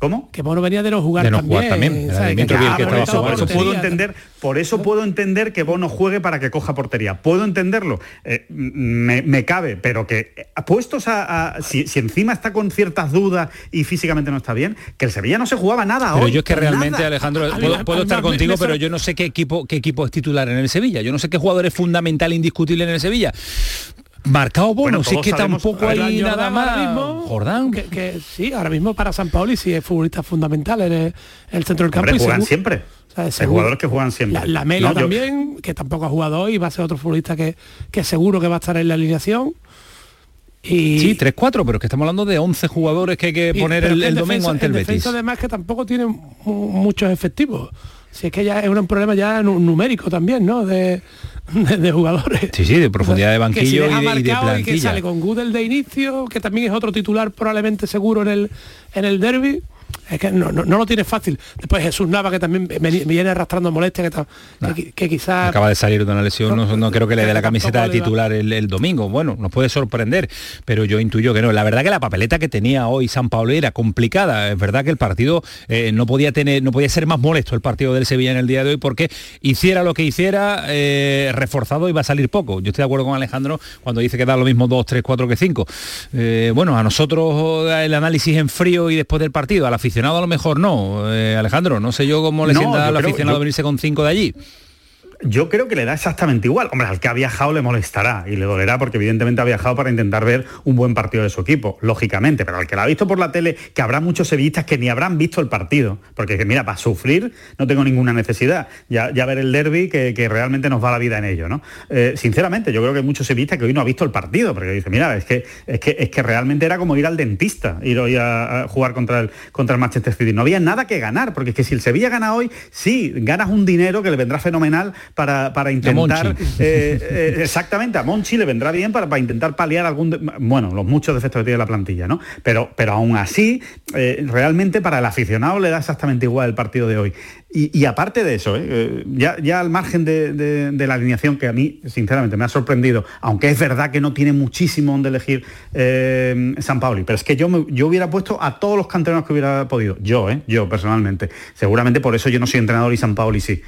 ¿Cómo? Que Bono venía de no jugar De no también. jugar también, Ah, por eso Por eso portería. puedo entender, por eso puedo entender que Bono juegue para que coja portería. Puedo entenderlo, eh, me, me cabe, pero que eh, puestos a, a- si, si encima está con ciertas dudas y físicamente no está bien, que el Sevilla no se jugaba nada Pero hoy, yo es que nada. realmente, Alejandro, puedo, puedo estar contigo, pero yo no sé qué equipo, qué equipo es titular en el Sevilla. Yo no sé qué jugador es fundamental, indiscutible en el Sevilla. Marcado Bueno, si es que tampoco hay nada ahora más. mismo, Jordán. Que, que sí, ahora mismo para San Paoli sí es futbolista fundamental en el, en el centro del campo. Hombre, y juegan seguro- siempre. o sea, Hay jugadores que juegan siempre. La, la Mela No, yo- también, que tampoco ha jugado hoy, va a ser otro futbolista que, que seguro que va a estar en la alineación. Y, Sí, 3-4, pero es que estamos hablando de 11 jugadores que hay que y- poner el, el domingo defensa- ante el defensa Betis. además que tampoco tiene mu- muchos efectivos. Si es que ya es un problema ya nu- numérico también, ¿no? De, de, de jugadores. Sí, sí, de profundidad de Que si banquillo y de, y de marcado y que plantilla. sale con Gudel de inicio, que también es otro titular probablemente seguro en el en el derby. Es que no, no, no lo tiene fácil. Después Jesús Nava, que también viene arrastrando molestias, que, quizás... Acaba de salir de una lesión, no, no creo que le dé la camiseta de titular el, el domingo. Bueno, nos puede sorprender, pero yo intuyo que no. La verdad que la papeleta que tenía hoy San Pablo era complicada. Es verdad que el partido eh, no podía tener, no podía ser más molesto el partido del Sevilla en el día de hoy porque hiciera lo que hiciera, eh, reforzado iba a salir poco. Yo estoy de acuerdo con Alejandro cuando dice que da lo mismo 2, 3, 4 que 5. bueno, a nosotros el análisis en frío y después del partido, al aficionado a lo mejor no. Eh, Alejandro, no sé yo cómo le No, sienta al creo- aficionado yo- venirse con 5 de allí. Yo creo que le da exactamente igual. Hombre, al que ha viajado le molestará y le dolerá porque evidentemente ha viajado para intentar ver un buen partido de su equipo, lógicamente. Pero al que lo ha visto por la tele, que habrá muchos sevillistas que ni habrán visto el partido. Porque que, mira, para sufrir no tengo ninguna necesidad. Ya, ya ver el derby que, que realmente nos va la vida en ello, ¿no? Eh, sinceramente, yo creo que hay muchos sevillistas que hoy no ha visto el partido, porque dice, mira, es que, es que, es que realmente era como ir al dentista, ir hoy a, a jugar contra el, contra el Manchester City. No había nada que ganar, porque es que si el Sevilla gana hoy, sí, ganas un dinero que le vendrá fenomenal para, para intentar... Eh, eh, exactamente, a Monchi le vendrá bien para, para intentar paliar algún... de- bueno, los muchos defectos que tiene la plantilla, ¿no? Pero, pero aún así, eh, realmente para el aficionado le da exactamente igual el partido de hoy. Y, aparte de eso, ¿eh? Eh, ya, al margen de, la alineación que a mí, sinceramente, me ha sorprendido, aunque es verdad que no tiene muchísimo donde elegir eh, San Pauli, pero es que yo, yo hubiera puesto a todos los canteranos que hubiera podido, yo, yo personalmente. Seguramente por eso yo no soy entrenador y San Pauli sí.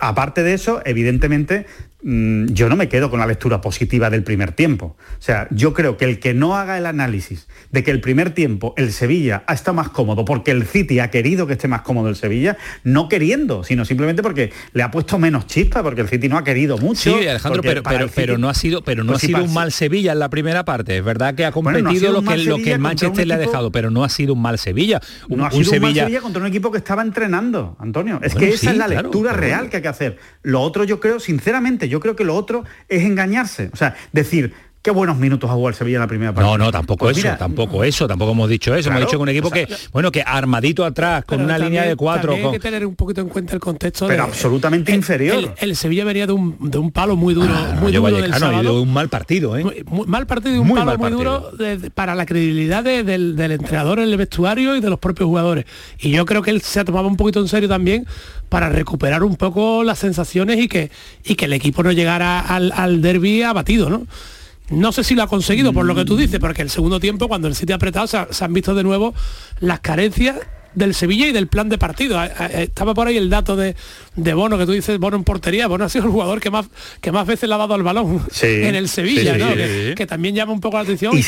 Aparte de eso, evidentemente, yo no me quedo con la lectura positiva del primer tiempo. O sea, yo creo que el que no haga el análisis de que el primer tiempo el Sevilla ha estado más cómodo porque el City ha querido que esté más cómodo el Sevilla, no queriendo, sino simplemente porque le ha puesto menos chispa, porque el City no ha querido mucho. Sí, Alejandro, pero, pero, el City- pero no ha sido, pero no Pues ha sí, sido un mal Sevilla en la primera parte. Es verdad que ha Bueno, competido no ha sido lo, que, lo que Sevilla Manchester le ha dejado, pero no ha sido un mal Sevilla. Un, no ha un sido un mal Sevilla, Sevilla contra un equipo que estaba entrenando, Antonio. Es Bueno, que esa sí, es la claro, lectura real que hay que hacer. Lo otro yo creo, sinceramente, yo creo que lo otro es engañarse. O sea, decir, qué buenos minutos ha jugado el Sevilla en la primera parte. No, no, tampoco Pues eso, mira, tampoco eso, tampoco hemos dicho eso. hemos dicho que un equipo o sea, que, bueno, que armadito atrás, con una línea de cuatro. con- hay que tener un poquito en cuenta el contexto Pero de- absolutamente el- inferior. El, el Sevilla venía de un, de un palo muy duro, Ah, muy duro del Vallecano, y sábado. de un mal partido, ¿eh? Muy- muy mal partido y un Muy palo muy duro de- de- para la credibilidad de- del, del entrenador en el vestuario y de los propios jugadores. Y yo creo que él se tomaba un poquito en serio también para recuperar un poco las sensaciones y que, y que el equipo no llegara al, derby abatido, ¿no? No sé si lo ha conseguido por lo que tú dices, porque el segundo tiempo, cuando el City ha apretado, se han visto de nuevo las carencias del Sevilla y del plan de partido. Estaba por ahí el dato de, de Bono, que tú dices, Bono en portería. Bono ha sido el jugador que más, que más veces le ha dado al balón en el Sevilla, ¿no? Que, también llama un poco la atención. Y,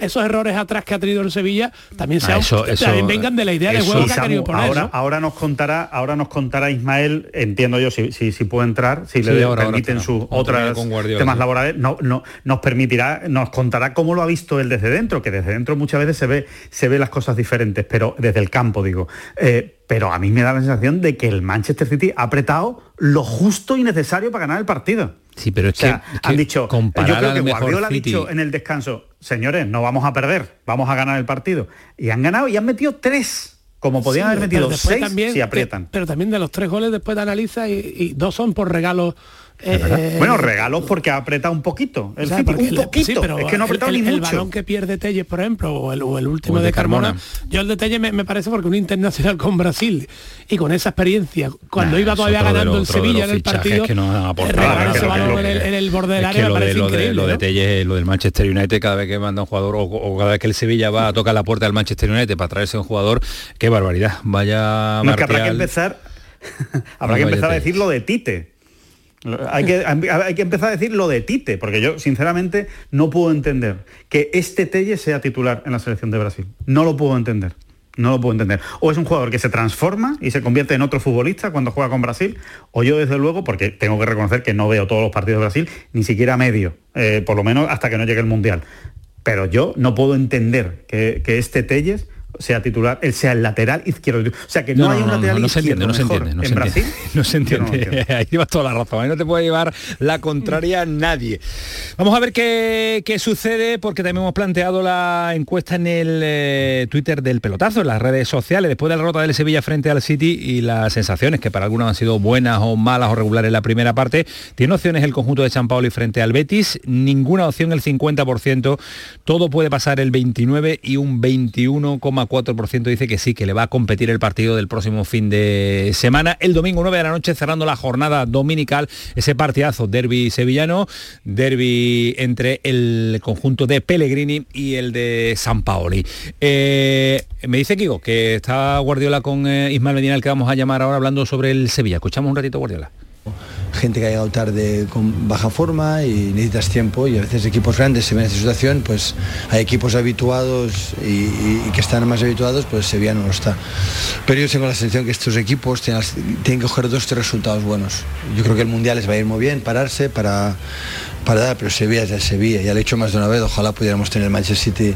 esos errores atrás que ha tenido el Sevilla también, ah, también vengan de la idea de juego que ha querido poner. Ahora, ahora nos contará, ahora nos contará Ismael, entiendo yo, si, si, puede entrar, si le permiten sus otras temas laborales, no, no, nos permitirá, nos contará cómo lo ha visto él desde dentro, que desde dentro muchas veces se ve, se ve las cosas diferentes, pero desde el campo digo. Eh, pero a mí me da la sensación de que el Manchester City ha apretado lo justo y necesario para ganar el partido. Sí, pero es que, han dicho, yo creo que Guardiola ha dicho en el descanso, señores, no vamos a perder, vamos a ganar el partido. Y han ganado y han metido tres. Como podían haber metido seis también, si aprietan. Pero, también de los tres goles después de analiza y dos son por regalos eh, bueno, regalos porque ha apretado un poquito. El un poquito. pero es que no el, ni el balón que pierde Telles, por ejemplo, o el, último de, Carmona. Yo el de Telles me, parece porque un internacional con Brasil y con esa experiencia, cuando iba todavía ganando el Sevilla en el partido, que no en, el, borde del área lo, de, lo, de, lo de Telles, lo del Manchester United, cada vez que manda un jugador o, cada vez que el Sevilla va a tocar la puerta del Manchester United para traerse un jugador, qué barbaridad. Vaya. No, que habrá que empezar. habrá que empezar a decir lo de Tite hay que, hay que, empezar a decir lo de Tite, porque yo sinceramente no puedo entender que este Telle sea titular en la selección de Brasil. No lo puedo entender. No lo puedo entender. O es un jugador que se transforma y se convierte en otro futbolista cuando juega con Brasil, o yo desde luego, porque tengo que reconocer que no veo todos los partidos de Brasil, ni siquiera medio, eh, por lo menos hasta que no llegue el Mundial. Pero yo no puedo entender que, que este Telles sea titular, él sea el lateral izquierdo. O sea, que no, hay un lateral no, se entiende, no se entiende, no en Brasil. No se entiende. Ahí llevas toda la razón. Ahí no te puede llevar la contraria nadie. Vamos a ver qué, qué, sucede, porque también hemos planteado la encuesta en el eh, Twitter del pelotazo, en las redes sociales, después de la derrota del Sevilla frente al City y las sensaciones, que para algunos han sido buenas o malas o regulares en la primera parte. Tiene opciones el conjunto de San y frente al Betis, ninguna opción el 50%, todo puede pasar el 29 y un 21,4 4% dice que sí, que le va a competir el partido del próximo fin de semana. El domingo 9 de la noche, cerrando la jornada dominical, ese partidazo, derby sevillano, derby entre el conjunto de Pellegrini y el de San Paoli. Eh, me dice Kigo que está Guardiola con eh, Ismael Medina, el que vamos a llamar ahora hablando sobre el Sevilla. Escuchamos un ratito Guardiola gente que ha llegado tarde con baja forma y necesitas tiempo y a veces equipos grandes se ven en esta situación, pues hay equipos habituados y, que están más habituados, pues Sevilla no lo está. Pero yo tengo la sensación que estos equipos tienen, que coger dos tres resultados buenos. Yo creo que el Mundial les va a ir muy bien, pararse para, para dar, pero Sevilla es de Sevilla, ya lo he hecho más de una vez, ojalá pudiéramos tener Manchester City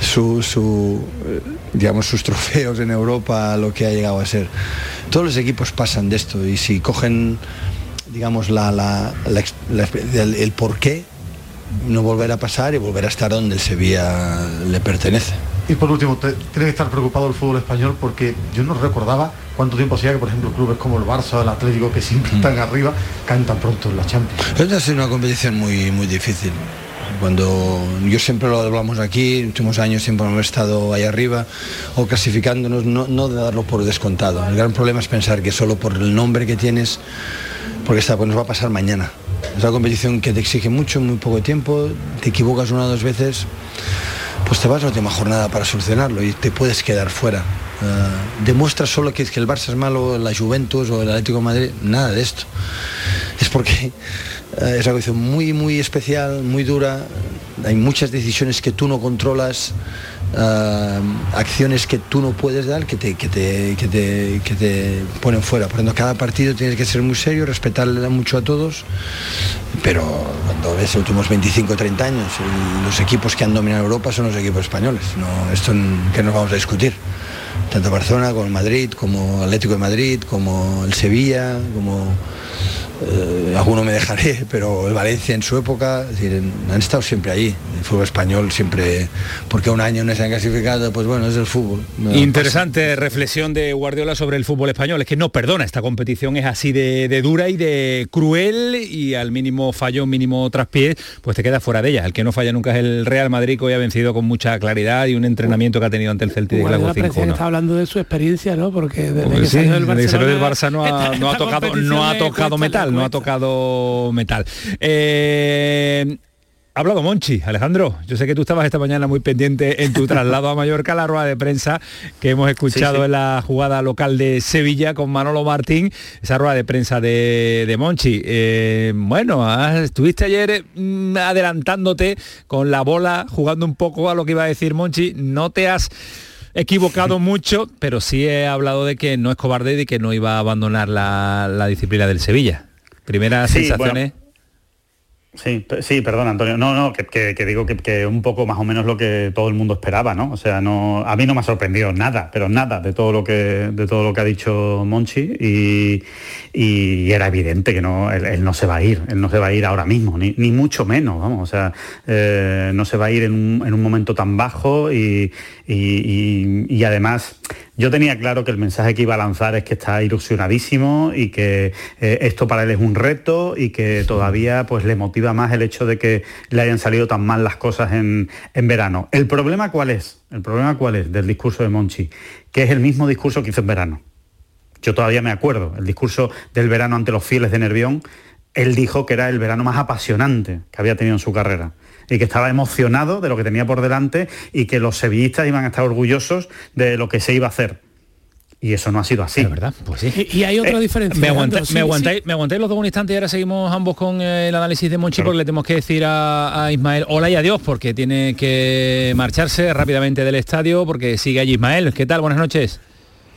su, su, eh, digamos, sus trofeos en Europa, lo que ha llegado a ser. Todos los equipos pasan de esto y si cogen digamos, la, la, el, el por qué no volver a pasar y volver a estar donde el Sevilla le pertenece. Y por último, tiene que estar preocupado el fútbol español porque yo no recordaba cuánto tiempo hacía que, por ejemplo, clubes como el Barça, el Atlético, que siempre están mm. arriba, caen tan pronto en la Champions. Esta ha sido una competición muy, muy difícil. Cuando yo siempre lo hablamos aquí, en últimos años siempre hemos estado ahí arriba o clasificándonos, no, no de darlo por descontado. El gran problema es pensar que solo por el nombre que tienes porque esta pues nos va a pasar mañana. Es una competición que te exige mucho, muy poco tiempo, te equivocas una o dos veces, pues te vas a la última jornada para solucionarlo y te puedes quedar fuera. Uh, demuestra solo que, que el Barça es malo, la Juventus o el Atlético Madrid, nada de esto. Es porque uh, es una cuestión muy, muy especial, muy dura, hay muchas decisiones que tú no controlas, uh, acciones que tú no puedes dar que te, que te, que te, ponen fuera. Por ejemplo, cada partido tienes que ser muy serio, respetarle mucho a todos, pero cuando ves los últimos 25 o 30 años, los equipos que han dominado Europa son los equipos españoles. Esto que nos vamos a discutir. Tanto Barcelona como Madrid, como Atlético de Madrid, como el Sevilla, como eh, alguno me dejaré, pero el Valencia en su época, han estado siempre ahí. El fútbol español siempre, porque un año no se han clasificado, pues bueno, es el fútbol. Interesante reflexión de Guardiola sobre el fútbol español. Es que no perdona, esta competición es así de, dura y de cruel y al mínimo fallo, mínimo traspié, pues te queda fuera de ella. El que no falla nunca es el Real Madrid, que hoy ha vencido con mucha claridad y un entrenamiento que ha tenido ante el Celtic de Glasgow 5 Está hablando de su experiencia, ¿no? Porque desde pues que del Barça no ha, tocado, no ha tocado metal no ha tocado metal. Eh, Ha hablado Monchi, Alejandro. Yo sé que tú estabas esta mañana muy pendiente en tu traslado a Mallorca, la rueda de prensa que hemos escuchado Sí, sí. en la jugada local de Sevilla con Manolo Martín, esa rueda de prensa de, de Monchi. Eh, bueno, estuviste ayer mm, adelantándote con la bola, jugando un poco a lo que iba a decir Monchi. No te has equivocado mucho, pero sí he hablado de que no es cobarde y de que no iba a abandonar la, la disciplina del Sevilla. Primeras Sí, sensaciones. Sí, sí, perdón, Antonio. No, no, que, que- que digo que, que un poco más o menos lo que todo el mundo esperaba, ¿no? O sea, no, a mí no me ha sorprendido nada, pero nada de todo lo que de todo lo que ha dicho Monchi y, y era evidente que no, él, él no se va a ir, él no se va a ir ahora mismo, ni, ni mucho menos, vamos. O sea, eh, no se va a ir en un, en un momento tan bajo y- y- y además yo tenía claro que el mensaje que iba a lanzar es que está ilusionadísimo y que eh, esto para él es un reto y que todavía pues le motiva más el hecho de que le hayan salido tan mal las cosas en, en verano. ¿El problema cuál es? El problema cuál es del discurso de Monchi, que es el mismo discurso que hizo en verano. Yo todavía me acuerdo, el discurso del verano ante los fieles de Nervión, él dijo que era el verano más apasionante que había tenido en su carrera y que estaba emocionado de lo que tenía por delante y que los sevillistas iban a estar orgullosos de lo que se iba a hacer. Y eso no ha sido así. ¿Verdad? Pues sí. Y, y hay otra diferencia. Me, aguanta- sí, me, sí. aguantáis, me aguantáis los dos un instante y ahora seguimos ambos con eh, el análisis de Monchi porque le tenemos que decir a, a Ismael hola y adiós porque tiene que marcharse rápidamente del estadio porque sigue allí Ismael. ¿Qué tal? Buenas noches.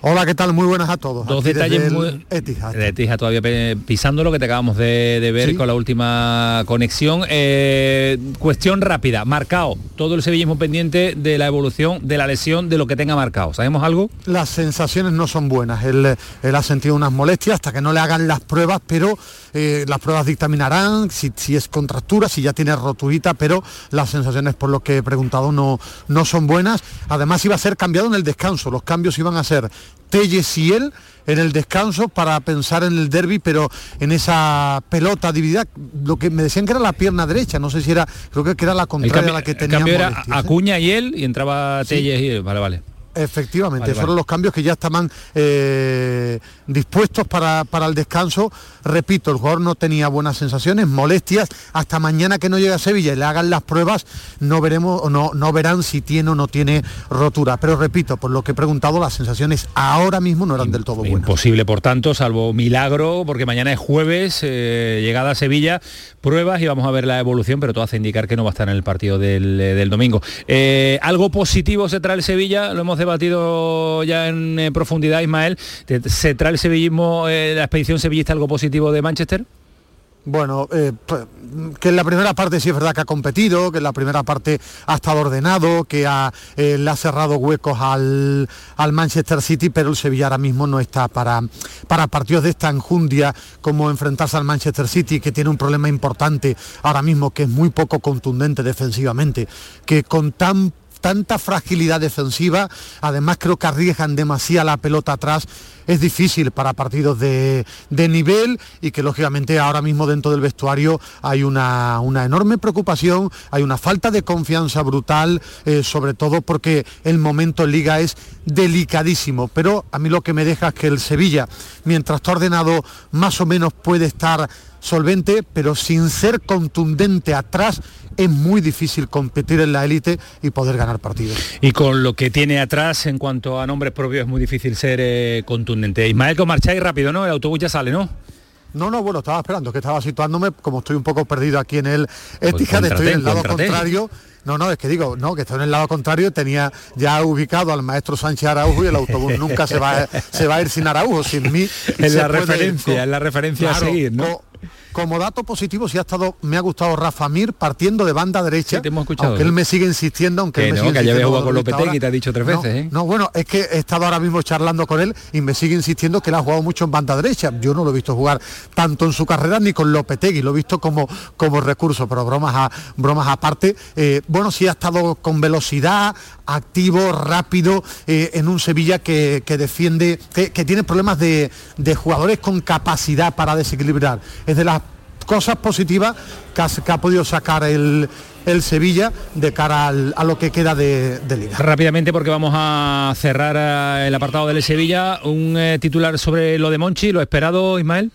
Hola, ¿qué tal? Muy buenas a todos. Dos Aquí detalles muy... Etihad. De Etihad todavía pisando lo que te acabamos de, de ver Sí. con la última conexión. Eh, cuestión rápida, marcado. Todo el sevillismo pendiente de la evolución de la lesión, de lo que tenga marcado. ¿Sabemos algo? Las sensaciones no son buenas. Él, él ha sentido unas molestias hasta que no le hagan las pruebas, pero eh, las pruebas dictaminarán si, si es contractura, si ya tiene roturita, pero las sensaciones, por lo que he preguntado, no, no son buenas. Además iba a ser cambiado en el descanso. Los cambios iban a ser Telles y él en el descanso para pensar en el derby, pero en esa pelota dividida, lo que me decían que era la pierna derecha, no sé si era, creo que era la contraria a la que el tenía cambio era molestias. Acuña y él y entraba Telles y Vale, vale. Efectivamente, Vale, fueron vale. los cambios que ya estaban eh, dispuestos para, para el descanso. Repito, el jugador no tenía buenas sensaciones, molestias. Hasta mañana que no llegue a Sevilla y le hagan las pruebas, no veremos no, no verán si tiene o no tiene rotura. Pero repito, por lo que he preguntado, las sensaciones ahora mismo no eran del todo buenas. Imposible, por tanto, salvo milagro, porque mañana es jueves, eh, llegada a Sevilla, pruebas y vamos a ver la evolución, pero todo hace indicar que no va a estar en el partido del, eh, del domingo. Eh, algo positivo se trae el Sevilla, lo hemos debatido ya en eh, profundidad, Ismael. ¿Se trae el sevillismo, eh, la expedición sevillista, algo positivo de Manchester? Bueno, eh, pues, que en la primera parte sí es verdad que ha competido, que en la primera parte ha estado ordenado, que ha, le ha cerrado huecos al, al Manchester City, pero el Sevilla ahora mismo no está para, para partidos de esta enjundia como enfrentarse al Manchester City, que tiene un problema importante ahora mismo, que es muy poco contundente defensivamente, que con tan tanta fragilidad defensiva, además creo que arriesgan demasiado la pelota atrás, es difícil para partidos de, de nivel y que lógicamente ahora mismo dentro del vestuario hay una, una enorme preocupación, hay una falta de confianza brutal, eh, sobre todo porque el momento en liga es delicadísimo, pero a mí lo que me deja es que el Sevilla, mientras está ordenado, más o menos puede estar solvente, pero sin ser contundente atrás, es muy difícil competir en la élite y poder ganar partidos. Y con lo que tiene atrás en cuanto a nombres propios es muy difícil ser eh, contundente. Ismael, que marcháis rápido, ¿no? El autobús ya sale, ¿no? No, no, bueno, estaba esperando, que estaba situándome, como estoy un poco perdido aquí en el Etihad, estoy contraté, en el lado contraté. contrario. No, no, es que digo, no, que estoy en el lado contrario, tenía ya ubicado al maestro Sánchez Araujo y el autobús nunca se va, a- se va a ir sin Araujo, sin mí. Es la referencia, es la referencia a seguir, ¿no? Como dato positivo, sí ha estado, me ha gustado Rafa Mir partiendo de banda derecha, te hemos escuchado, aunque él me sigue insistiendo, aunque Que él me no, sigue que insistiendo jugado con Lopetegui, te ha dicho tres No, veces, ¿eh? No, bueno, es que he estado ahora mismo charlando con él y me sigue insistiendo que él ha jugado mucho en banda derecha. Yo no lo he visto jugar tanto en su carrera ni con Lopetegui, lo he visto como, como recurso, pero bromas, a, bromas aparte. eh, bueno, sí ha estado con velocidad, activo, rápido, eh, en un Sevilla que, que defiende, que, que tiene problemas de, de jugadores con capacidad para desequilibrar. Es de las cosas positivas que ha, podido sacar el, el Sevilla de cara a lo que queda de, de liga. Rápidamente porque vamos a cerrar eh, el apartado del Sevilla. Un eh, titular sobre lo de Monchi, lo esperado, Ismael.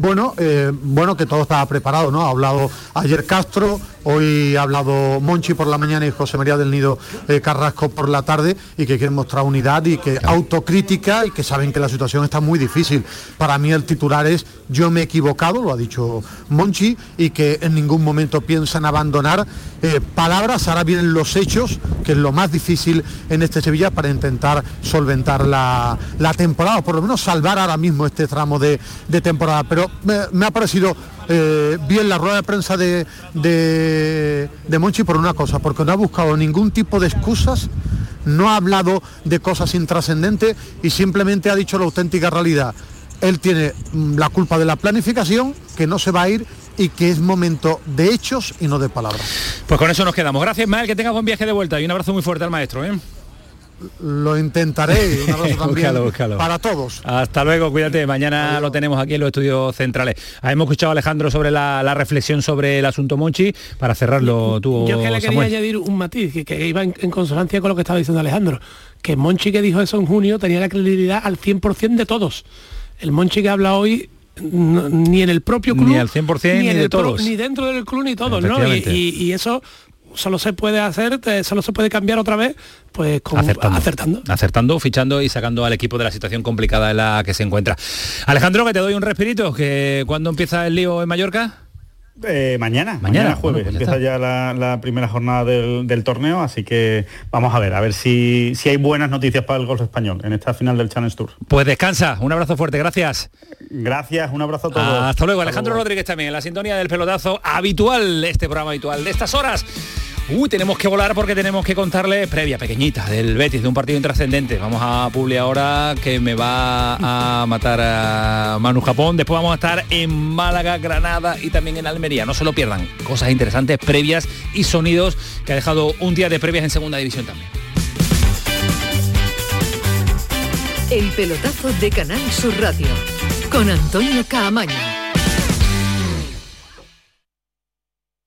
Bueno, eh, bueno que todo estaba preparado, ¿no? Ha hablado ayer Castro, hoy ha hablado Monchi por la mañana y José María del Nido eh, Carrasco por la tarde y que quieren mostrar unidad y que autocrítica y que saben que la situación está muy difícil. Para mí el titular es yo me he equivocado, lo ha dicho Monchi, y que en ningún momento piensan abandonar eh, palabras, ahora vienen los hechos, que es lo más difícil en este Sevilla para intentar solventar la, temporada, o por lo menos salvar ahora mismo este tramo de, temporada. Pero me, ha parecido eh, bien la rueda de prensa de, de, Monchi por una cosa, porque no ha buscado ningún tipo de excusas, no ha hablado de cosas intrascendentes y simplemente ha dicho la auténtica realidad. Él tiene mm, la culpa de la planificación, que no se va a ir y que es momento de hechos y no de palabras. Pues con eso nos quedamos. Gracias, Mael, que tenga buen viaje de vuelta y un abrazo muy fuerte al maestro. ¿eh? Lo intentaré. Un abrazo también para todos. Hasta luego, cuídate. Mañana lo tenemos aquí en los estudios centrales. Hemos escuchado a Alejandro sobre la, reflexión sobre el asunto Monchi. Para cerrarlo, tú. Yo que le quería añadir un matiz que, iba en, consonancia con lo que estaba diciendo Alejandro. Que Monchi que dijo eso en junio tenía la credibilidad al 100% de todos. El Monchi que habla hoy ni en el propio club ni al 100% ni, de todos ni dentro del club ni todos ¿no? y, eso solo se puede hacer, solo se puede cambiar otra vez, pues acertando. acertando. fichando y sacando al equipo de la situación complicada en la que se encuentra. Alejandro, que te doy un respirito, que cuando empieza el lío en Mallorca. Eh, mañana, mañana, jueves, pues empieza ya la, primera jornada del, torneo, así que vamos a ver, a ver si, si hay buenas noticias para el golf español en esta final del Challenge Tour. Pues descansa, un abrazo fuerte, gracias. Gracias, un abrazo a todos. Hasta luego, Alejandro Rodríguez también, en la sintonía del pelotazo habitual, este programa habitual de estas horas. Uy, tenemos que volar porque tenemos que contarle previa pequeñita del Betis, de un partido intrascendente. Vamos a Publi ahora que me va a matar a Manu Japón. Después vamos a estar en Málaga, Granada y también en Almería. No se lo pierdan. Cosas interesantes, previas y sonidos que ha dejado un día de previas en segunda división también. El pelotazo de Canal Sur Radio con Antonio Caamaño.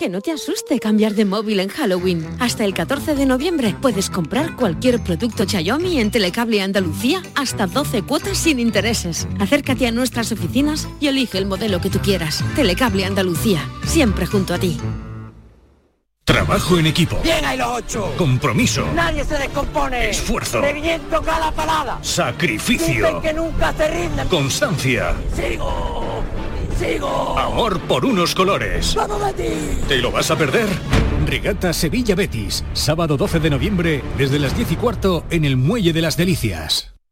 Que no te asuste cambiar de móvil en Halloween. Hasta el 14 de noviembre puedes comprar cualquier producto Xiaomi en Telecable Andalucía hasta 12 cuotas sin intereses. Acércate a nuestras oficinas y elige el modelo que tú quieras. Telecable Andalucía, siempre junto a ti. Trabajo en equipo. Bien hay los ocho. Compromiso. Nadie se descompone. Esfuerzo. Reviento cada parada. Sacrificio. que nunca se rinden. Constancia. Sigo Amor por unos colores. ¿Te lo vas a perder? Regata Sevilla Betis, sábado 12 de noviembre, desde las 10 y cuarto en el Muelle de las Delicias.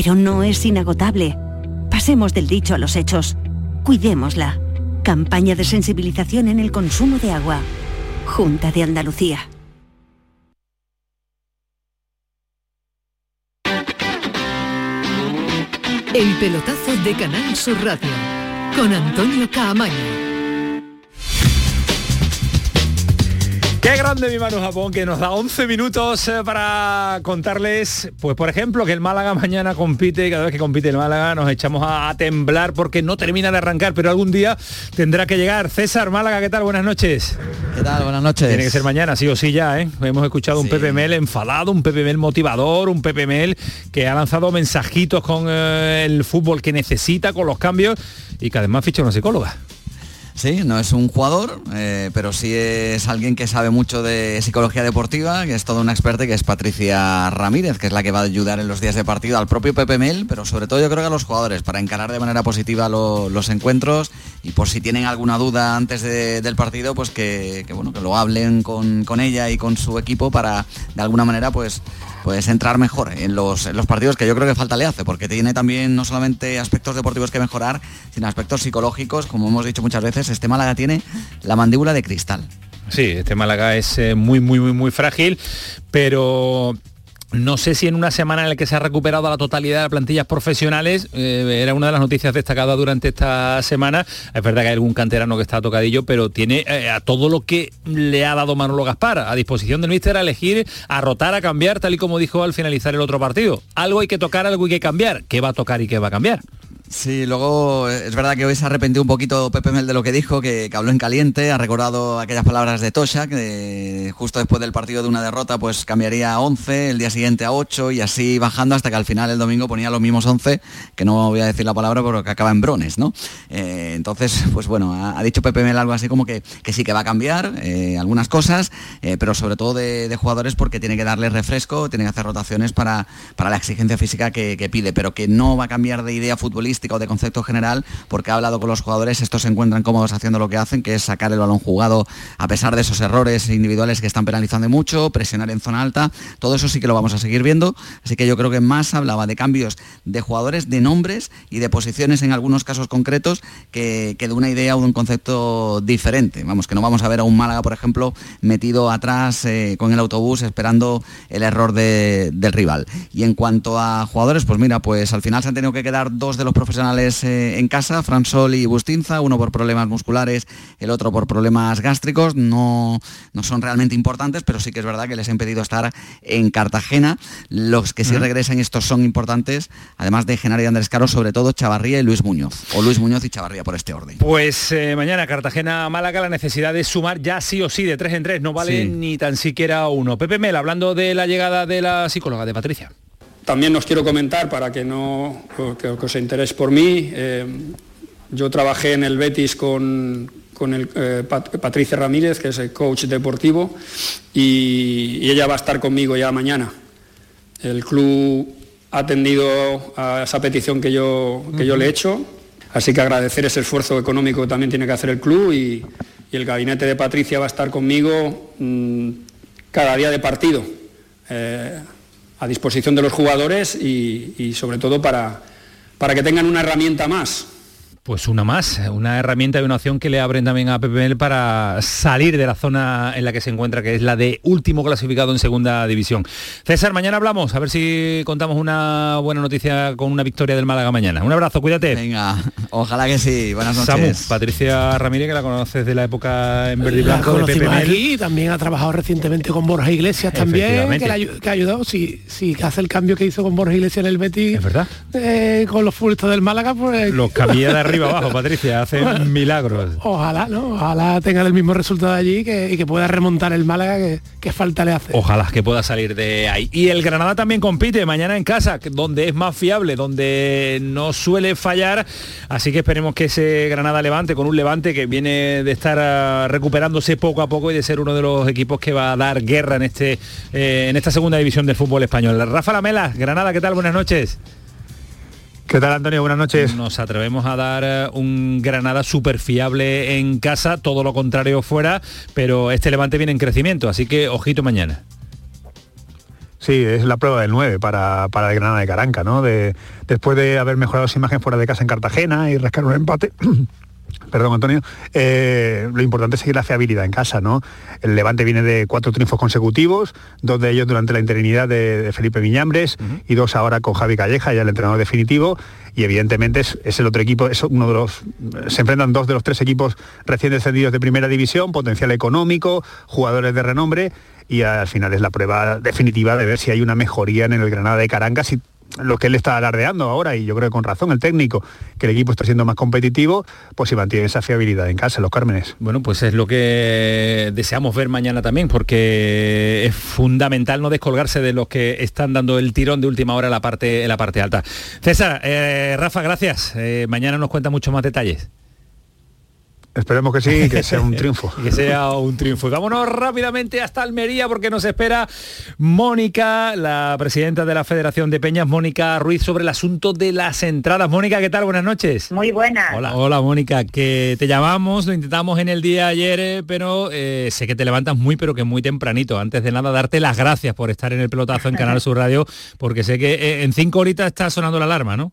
pero no es inagotable. Pasemos del dicho a los hechos. Cuidémosla. Campaña de sensibilización en el consumo de agua. Junta de Andalucía. El pelotazo de Canal Sur Radio con Antonio Caamaño. Qué grande mi Manu Japón que nos da 11 minutos eh, para contarles, pues por ejemplo, que el Málaga mañana compite y cada vez que compite el Málaga nos echamos a, temblar porque no termina de arrancar, pero algún día tendrá que llegar. César Málaga, ¿qué tal? Buenas noches. ¿Qué tal? Buenas noches. Tiene que ser mañana, sí o sí ya, ¿eh? Hemos escuchado un Pepe Mel enfadado, un Pepe Mel motivador, un Pepe Mel que ha lanzado mensajitos con eh, el fútbol que necesita, con los cambios y que además ficha una psicóloga. Sí, no es un jugador, eh, pero sí es alguien que sabe mucho de psicología deportiva, que es toda una experta, que es Patricia Ramírez, que es la que va a ayudar en los días de partido al propio Pepe Mel, pero sobre todo yo creo que a los jugadores, para encarar de manera positiva lo- los encuentros y por si tienen alguna duda antes de- del partido, pues que, que, bueno, que lo hablen con, con ella y con su equipo para de alguna manera pues pues entrar mejor en los, en los partidos que yo creo que falta le hace, porque tiene también no solamente aspectos deportivos que mejorar, sino aspectos psicológicos, como hemos dicho muchas veces, este Málaga tiene la mandíbula de cristal. Sí, este Málaga es eh, muy, muy, muy, muy frágil, pero no sé si en una semana en la que se ha recuperado la totalidad de las plantillas profesionales, eh, era una de las noticias destacadas durante esta semana. Es verdad que hay algún canterano que está tocadillo, pero tiene eh, a todo lo que le ha dado Manolo Gaspar a disposición del míster a elegir, a rotar, a cambiar, tal y como dijo al finalizar el otro partido. Algo hay que tocar, algo hay que cambiar. ¿Qué va a tocar y qué va a cambiar? Sí, luego eh, es verdad que hoy se arrepentió un poquito Pepe Mel de lo que dijo, que, que habló en caliente, ha recordado aquellas palabras de Tosha, que justo después del partido de una derrota pues cambiaría a 11, el día siguiente a 8 y así bajando hasta que al final el domingo ponía los mismos 11, que no voy a decir la palabra porque acaba en brones, ¿no? Eh, entonces, pues bueno, ha, dicho Pepe Mel algo así como que, que sí que va a cambiar eh, algunas cosas, eh, pero sobre todo de, jugadores porque tiene que darle refresco, tiene que hacer rotaciones para, para la exigencia física que, que pide, pero que no va a cambiar de idea futbolística de concepto general porque ha hablado con los jugadores, estos se encuentran cómodos haciendo lo que hacen, que es sacar el balón jugado a pesar de esos errores individuales que están penalizando mucho, presionar en zona alta, todo eso sí que lo vamos a seguir viendo, así que yo creo que más hablaba de cambios de jugadores, de nombres y de posiciones en algunos casos concretos que, que de una idea o de un concepto diferente. Vamos, que no vamos a ver a un Málaga, por ejemplo, metido atrás eh, con el autobús esperando el error de- del rival. Y en cuanto a jugadores, pues mira, pues al final se han tenido que quedar dos de los profesionales eh, en casa, Fransol y Bustinza, uno por problemas musculares, el otro por problemas gástricos, no, no son realmente importantes, pero sí que es verdad que les ha impedido estar en Cartagena. Los que sí regresan, estos son importantes, además de Genaro y Andrés Caro, sobre todo Chavarría y Luis Muñoz, o Luis Muñoz y Chavarría por este orden. Pues eh, mañana Cartagena-Málaga la necesidad de sumar ya sí o sí de tres en tres, no vale Sí. ni tan siquiera uno. Pepe Mel, hablando de la llegada de la psicóloga, de Patricia. También os quiero comentar, para que no que, os interese por mí, eh, yo trabajé en el Betis con, con el, eh, Pat- Patricia Ramírez, que es el coach deportivo, y, ella va a estar conmigo ya mañana. El club ha atendido a esa petición que yo, que le he hecho, así que agradecer ese esfuerzo económico que también tiene que hacer el club y, y el gabinete de Patricia va a estar conmigo mm, cada día de partido. eh, a disposición de los jugadores y, sobre todo para, para que tengan una herramienta más. Pues una más, una herramienta y una opción que le abren también a Pepe Mel para salir de la zona en la que se encuentra, que es la de último clasificado en segunda división. César, mañana hablamos, a ver si contamos una buena noticia con una victoria del Málaga mañana. Un abrazo, cuídate. Venga, ojalá que sí. Buenas noches. Samu, Patricia Ramírez, que la conoces de la época en verde y La blanco de aquí, también ha trabajado recientemente con Borja Iglesias también, que, ha ayudado, sí, sí, que hace el cambio que hizo con Borja Iglesias en el Betis. Es verdad. con los futbolistas del Málaga, pues Los cambia de arriba abajo, Patricia, hace Bueno. milagros. ojalá, ¿no? Ojalá tenga el mismo resultado allí que, y que pueda remontar el Málaga que, que falta le hace. Ojalá que pueda salir de ahí. Y el Granada también compite mañana en casa, donde es más fiable, donde no suele fallar. Así que esperemos que ese Granada levante, con un levante que viene de estar ah, recuperándose poco a poco y de ser uno de los equipos que va a dar guerra en, este, eh, en esta segunda división del fútbol español. Rafa Lamela, Granada, ¿qué tal? Buenas noches. ¿Qué tal, Antonio? Buenas noches. Nos atrevemos a dar eh, un Granada súper fiable en casa, todo lo contrario fuera, pero este levante viene en crecimiento, así que ojito mañana. Sí, es la prueba del 9 para, para el Granada de Caranca, ¿no? De, después de haber mejorado su imagen fuera de casa en Cartagena y rescatar un empate, Perdón, Antonio. Eh, lo importante es seguir la fiabilidad en casa, ¿no? El Levante viene de cuatro triunfos consecutivos, dos de ellos durante la interinidad de, Felipe Viñambres y dos ahora con Javi Calleja, ya el entrenador definitivo. Y evidentemente es, es, el otro equipo, es uno de los. Se enfrentan dos de los tres equipos recién descendidos de primera división, potencial económico, jugadores de renombre. Y al final es la prueba definitiva de ver si hay una mejoría en el Granada de Caracas lo que él está alardeando ahora, y yo creo que con razón el técnico, que el equipo está siendo más competitivo, pues si mantiene esa fiabilidad en casa, los Cármenes. Bueno, pues es lo que deseamos ver mañana también, porque es fundamental no descolgarse de los que están dando el tirón de última hora en la parte, la parte alta. César, eh, Rafa, gracias. Eh, mañana nos cuenta muchos más detalles. Esperemos que sí, que sea un triunfo. que sea un triunfo. vámonos rápidamente hasta Almería porque nos espera Mónica, la presidenta de la Federación de Peñas, Mónica Ruiz, sobre el asunto de las entradas. Mónica, ¿qué tal? Buenas noches. Muy buenas. Hola, hola Mónica, que te llamamos, lo intentamos en el día de ayer, eh, pero eh, sé que te levantas muy, pero que muy tempranito. Antes de nada, darte las gracias por estar en el pelotazo en Canal Sur Radio, porque sé que eh, en cinco horitas está sonando la alarma, ¿no?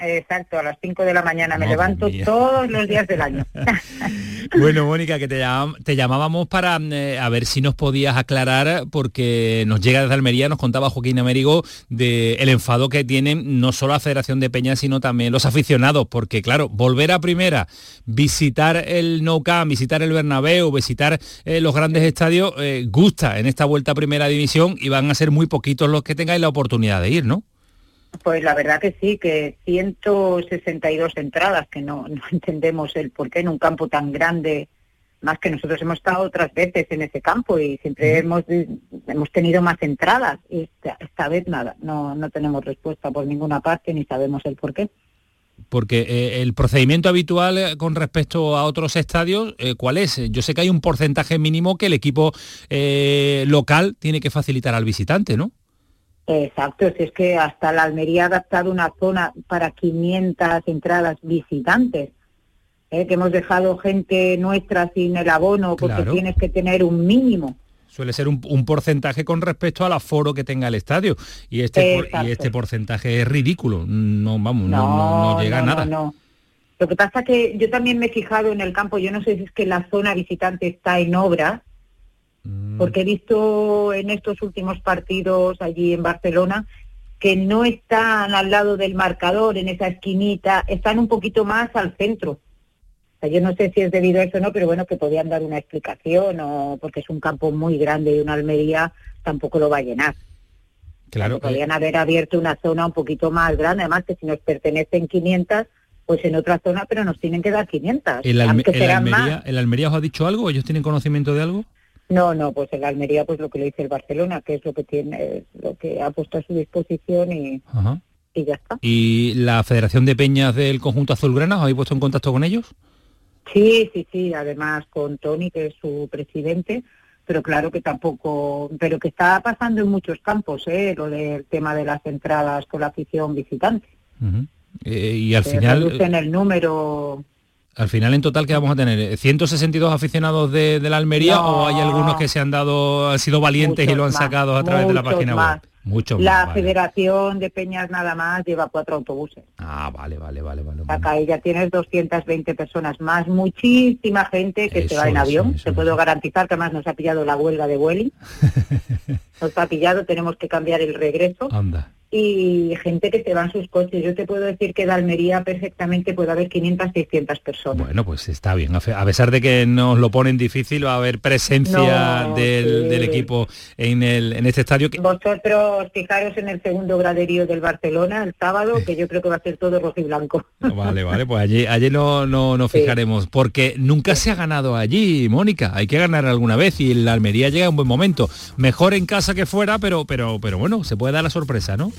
Exacto, a las 5 de la mañana. Me levanto todos los días del año. bueno, Mónica, que te, te llamábamos para eh, a ver si nos podías aclarar, porque nos llega desde Almería, nos contaba Joaquín Américo, del el enfado que tienen no solo la Federación de Peñas, sino también los aficionados, porque claro, volver a primera, visitar el Nou Camp, visitar el Bernabéu, visitar eh, los grandes estadios, eh, gusta en esta vuelta a primera división y van a ser muy poquitos los que tengáis la oportunidad de ir, ¿no? Pues la verdad que sí, que 162 entradas, que no, no entendemos el por qué en un campo tan grande, más que nosotros hemos estado otras veces en ese campo y siempre hemos, hemos tenido más entradas y esta, vez nada, no, no tenemos respuesta por ninguna parte ni sabemos el por qué. Porque eh, el procedimiento habitual eh, con respecto a otros estadios, eh, ¿cuál es? Yo sé que hay un porcentaje mínimo que el equipo local tiene que facilitar al visitante, ¿no? Exacto, si es que hasta la Almería ha adaptado una zona para 500 entradas visitantes, ¿eh? que hemos dejado gente nuestra sin el abono porque tienes que tener un mínimo. Suele ser un, porcentaje con respecto al aforo que tenga el estadio y este, y este porcentaje es ridículo, no vamos, no, no, llega a nada. Lo que pasa que yo también me he fijado en el campo, yo no sé si es que la zona visitante está en obra, Mm. porque he visto en estos últimos partidos allí en Barcelona que no están al lado del marcador, en esa esquinita, están un poquito más al centro. yo no sé si es debido a eso o no, pero bueno, que podían dar una explicación, o porque es un campo muy grande y una Almería tampoco lo va a llenar. Claro. podrían haber abierto una zona un poquito más grande, además que si nos pertenecen 500, pues en otra zona, pero nos tienen que dar 500. ¿El, Almería, ¿El Almería os ha dicho algo? ¿Ellos tienen conocimiento de algo? No, no, pues en la Almería pues lo que le dice el Barcelona, que es lo que tiene, lo que ha puesto a su disposición y, y ya está. ¿Y la Federación de Peñas del conjunto azulgrana, os habéis puesto en contacto con ellos? Sí, sí, sí, además con Tony, que es su presidente, pero claro que tampoco, pero que está pasando en muchos campos, ¿eh? lo del tema de las entradas con la afición visitante. Eh, y al final... En el número al final en total que vamos a tener 162 aficionados de, la Almería o hay algunos que se han dado han sido valientes y lo han sacado a través de la página web. Mucho la Federación de Peñas nada más lleva cuatro autobuses. Ah, vale, vale, vale, vale. Acá ya tienes 220 personas más, muchísima gente que se va en avión. Te puedo garantizar que además nos ha pillado la huelga de Vueling. nos ha pillado, tenemos que cambiar el regreso. Anda y gente que se va en sus coches. Yo te puedo decir que de Almería perfectamente puede haber 500, 600 personas. Bueno, pues está bien. A pesar de que nos lo ponen difícil, va a haber presencia del, equipo en, el, en este estadio. Vosotros fijaros en el segundo graderío del Barcelona el sábado, que yo creo que va a ser todo rojo y blanco. Vale, vale, pues allí, allí no, no nos fijaremos, porque nunca se ha ganado allí, Mónica. Hay que ganar alguna vez y la Almería llega en un buen momento. Mejor en casa que fuera, pero, pero, pero bueno, se puede dar la sorpresa, ¿no?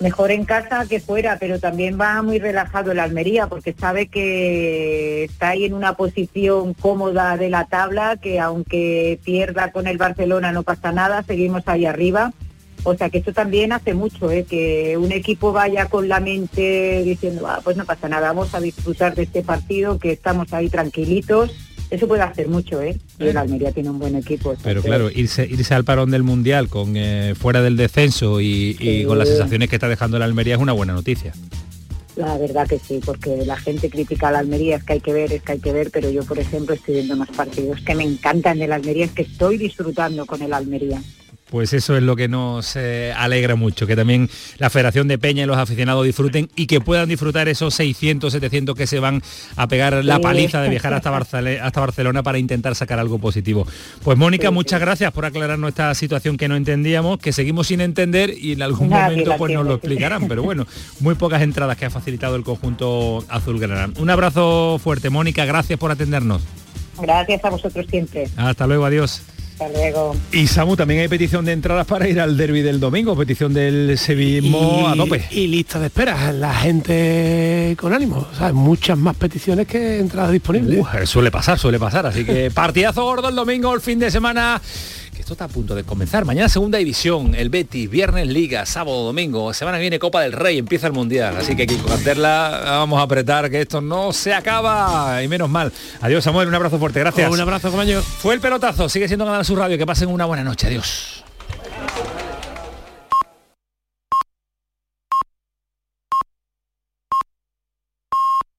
Mejor en casa que fuera, pero también va muy relajado el Almería porque sabe que está ahí en una posición cómoda de la tabla, que aunque pierda con el Barcelona no pasa nada, seguimos ahí arriba. O sea que esto también hace mucho, ¿eh? que un equipo vaya con la mente diciendo, ah, pues no pasa nada, vamos a disfrutar de este partido, que estamos ahí tranquilitos eso puede hacer mucho, ¿eh? Y el Almería tiene un buen equipo. Pero claro, irse, irse al parón del Mundial con eh, fuera del descenso y, con las sensaciones que está dejando el Almería es una buena noticia. La verdad que sí, porque la gente critica a la Almería, es que hay que ver, es que hay que ver, pero yo, por ejemplo, estoy viendo más partidos que me encantan del Almería, es que estoy disfrutando con el Almería. Pues eso es lo que nos eh, alegra mucho, que también la Federación de Peña y los aficionados disfruten y que puedan disfrutar esos 600, 700 que se van a pegar la Sí. paliza de viajar hasta, Barcelona para intentar sacar algo positivo. Pues Mónica, muchas gracias por aclararnos esta situación que no entendíamos, que seguimos sin entender y en algún Nadie momento pues nos lo explicarán, pero bueno, muy pocas entradas que ha facilitado el conjunto azulgrana. Un abrazo fuerte, Mónica, gracias por atendernos. Gracias a vosotros siempre. Hasta luego, adiós. Hasta luego. Y Samu, también hay petición de entradas para ir al derby del domingo, petición del sevillismo a tope. y lista de espera, la gente con ánimo, ¿sabes? muchas más peticiones que entradas disponibles. Uh, suele pasar, suele pasar, así que partidazo gordo el domingo, el fin de semana. Esto está a punto de comenzar. Mañana segunda división, el Betis, viernes Liga, sábado, domingo, semana que viene Copa del Rey, empieza el Mundial. Así que hay que cantarla, vamos a apretar que esto no se acaba. Y menos mal. Adiós Samuel, un abrazo fuerte, gracias. Un abrazo, compañero. Fue el pelotazo, sigue siendo Canal Sur Radio, que pasen una buena noche, adiós.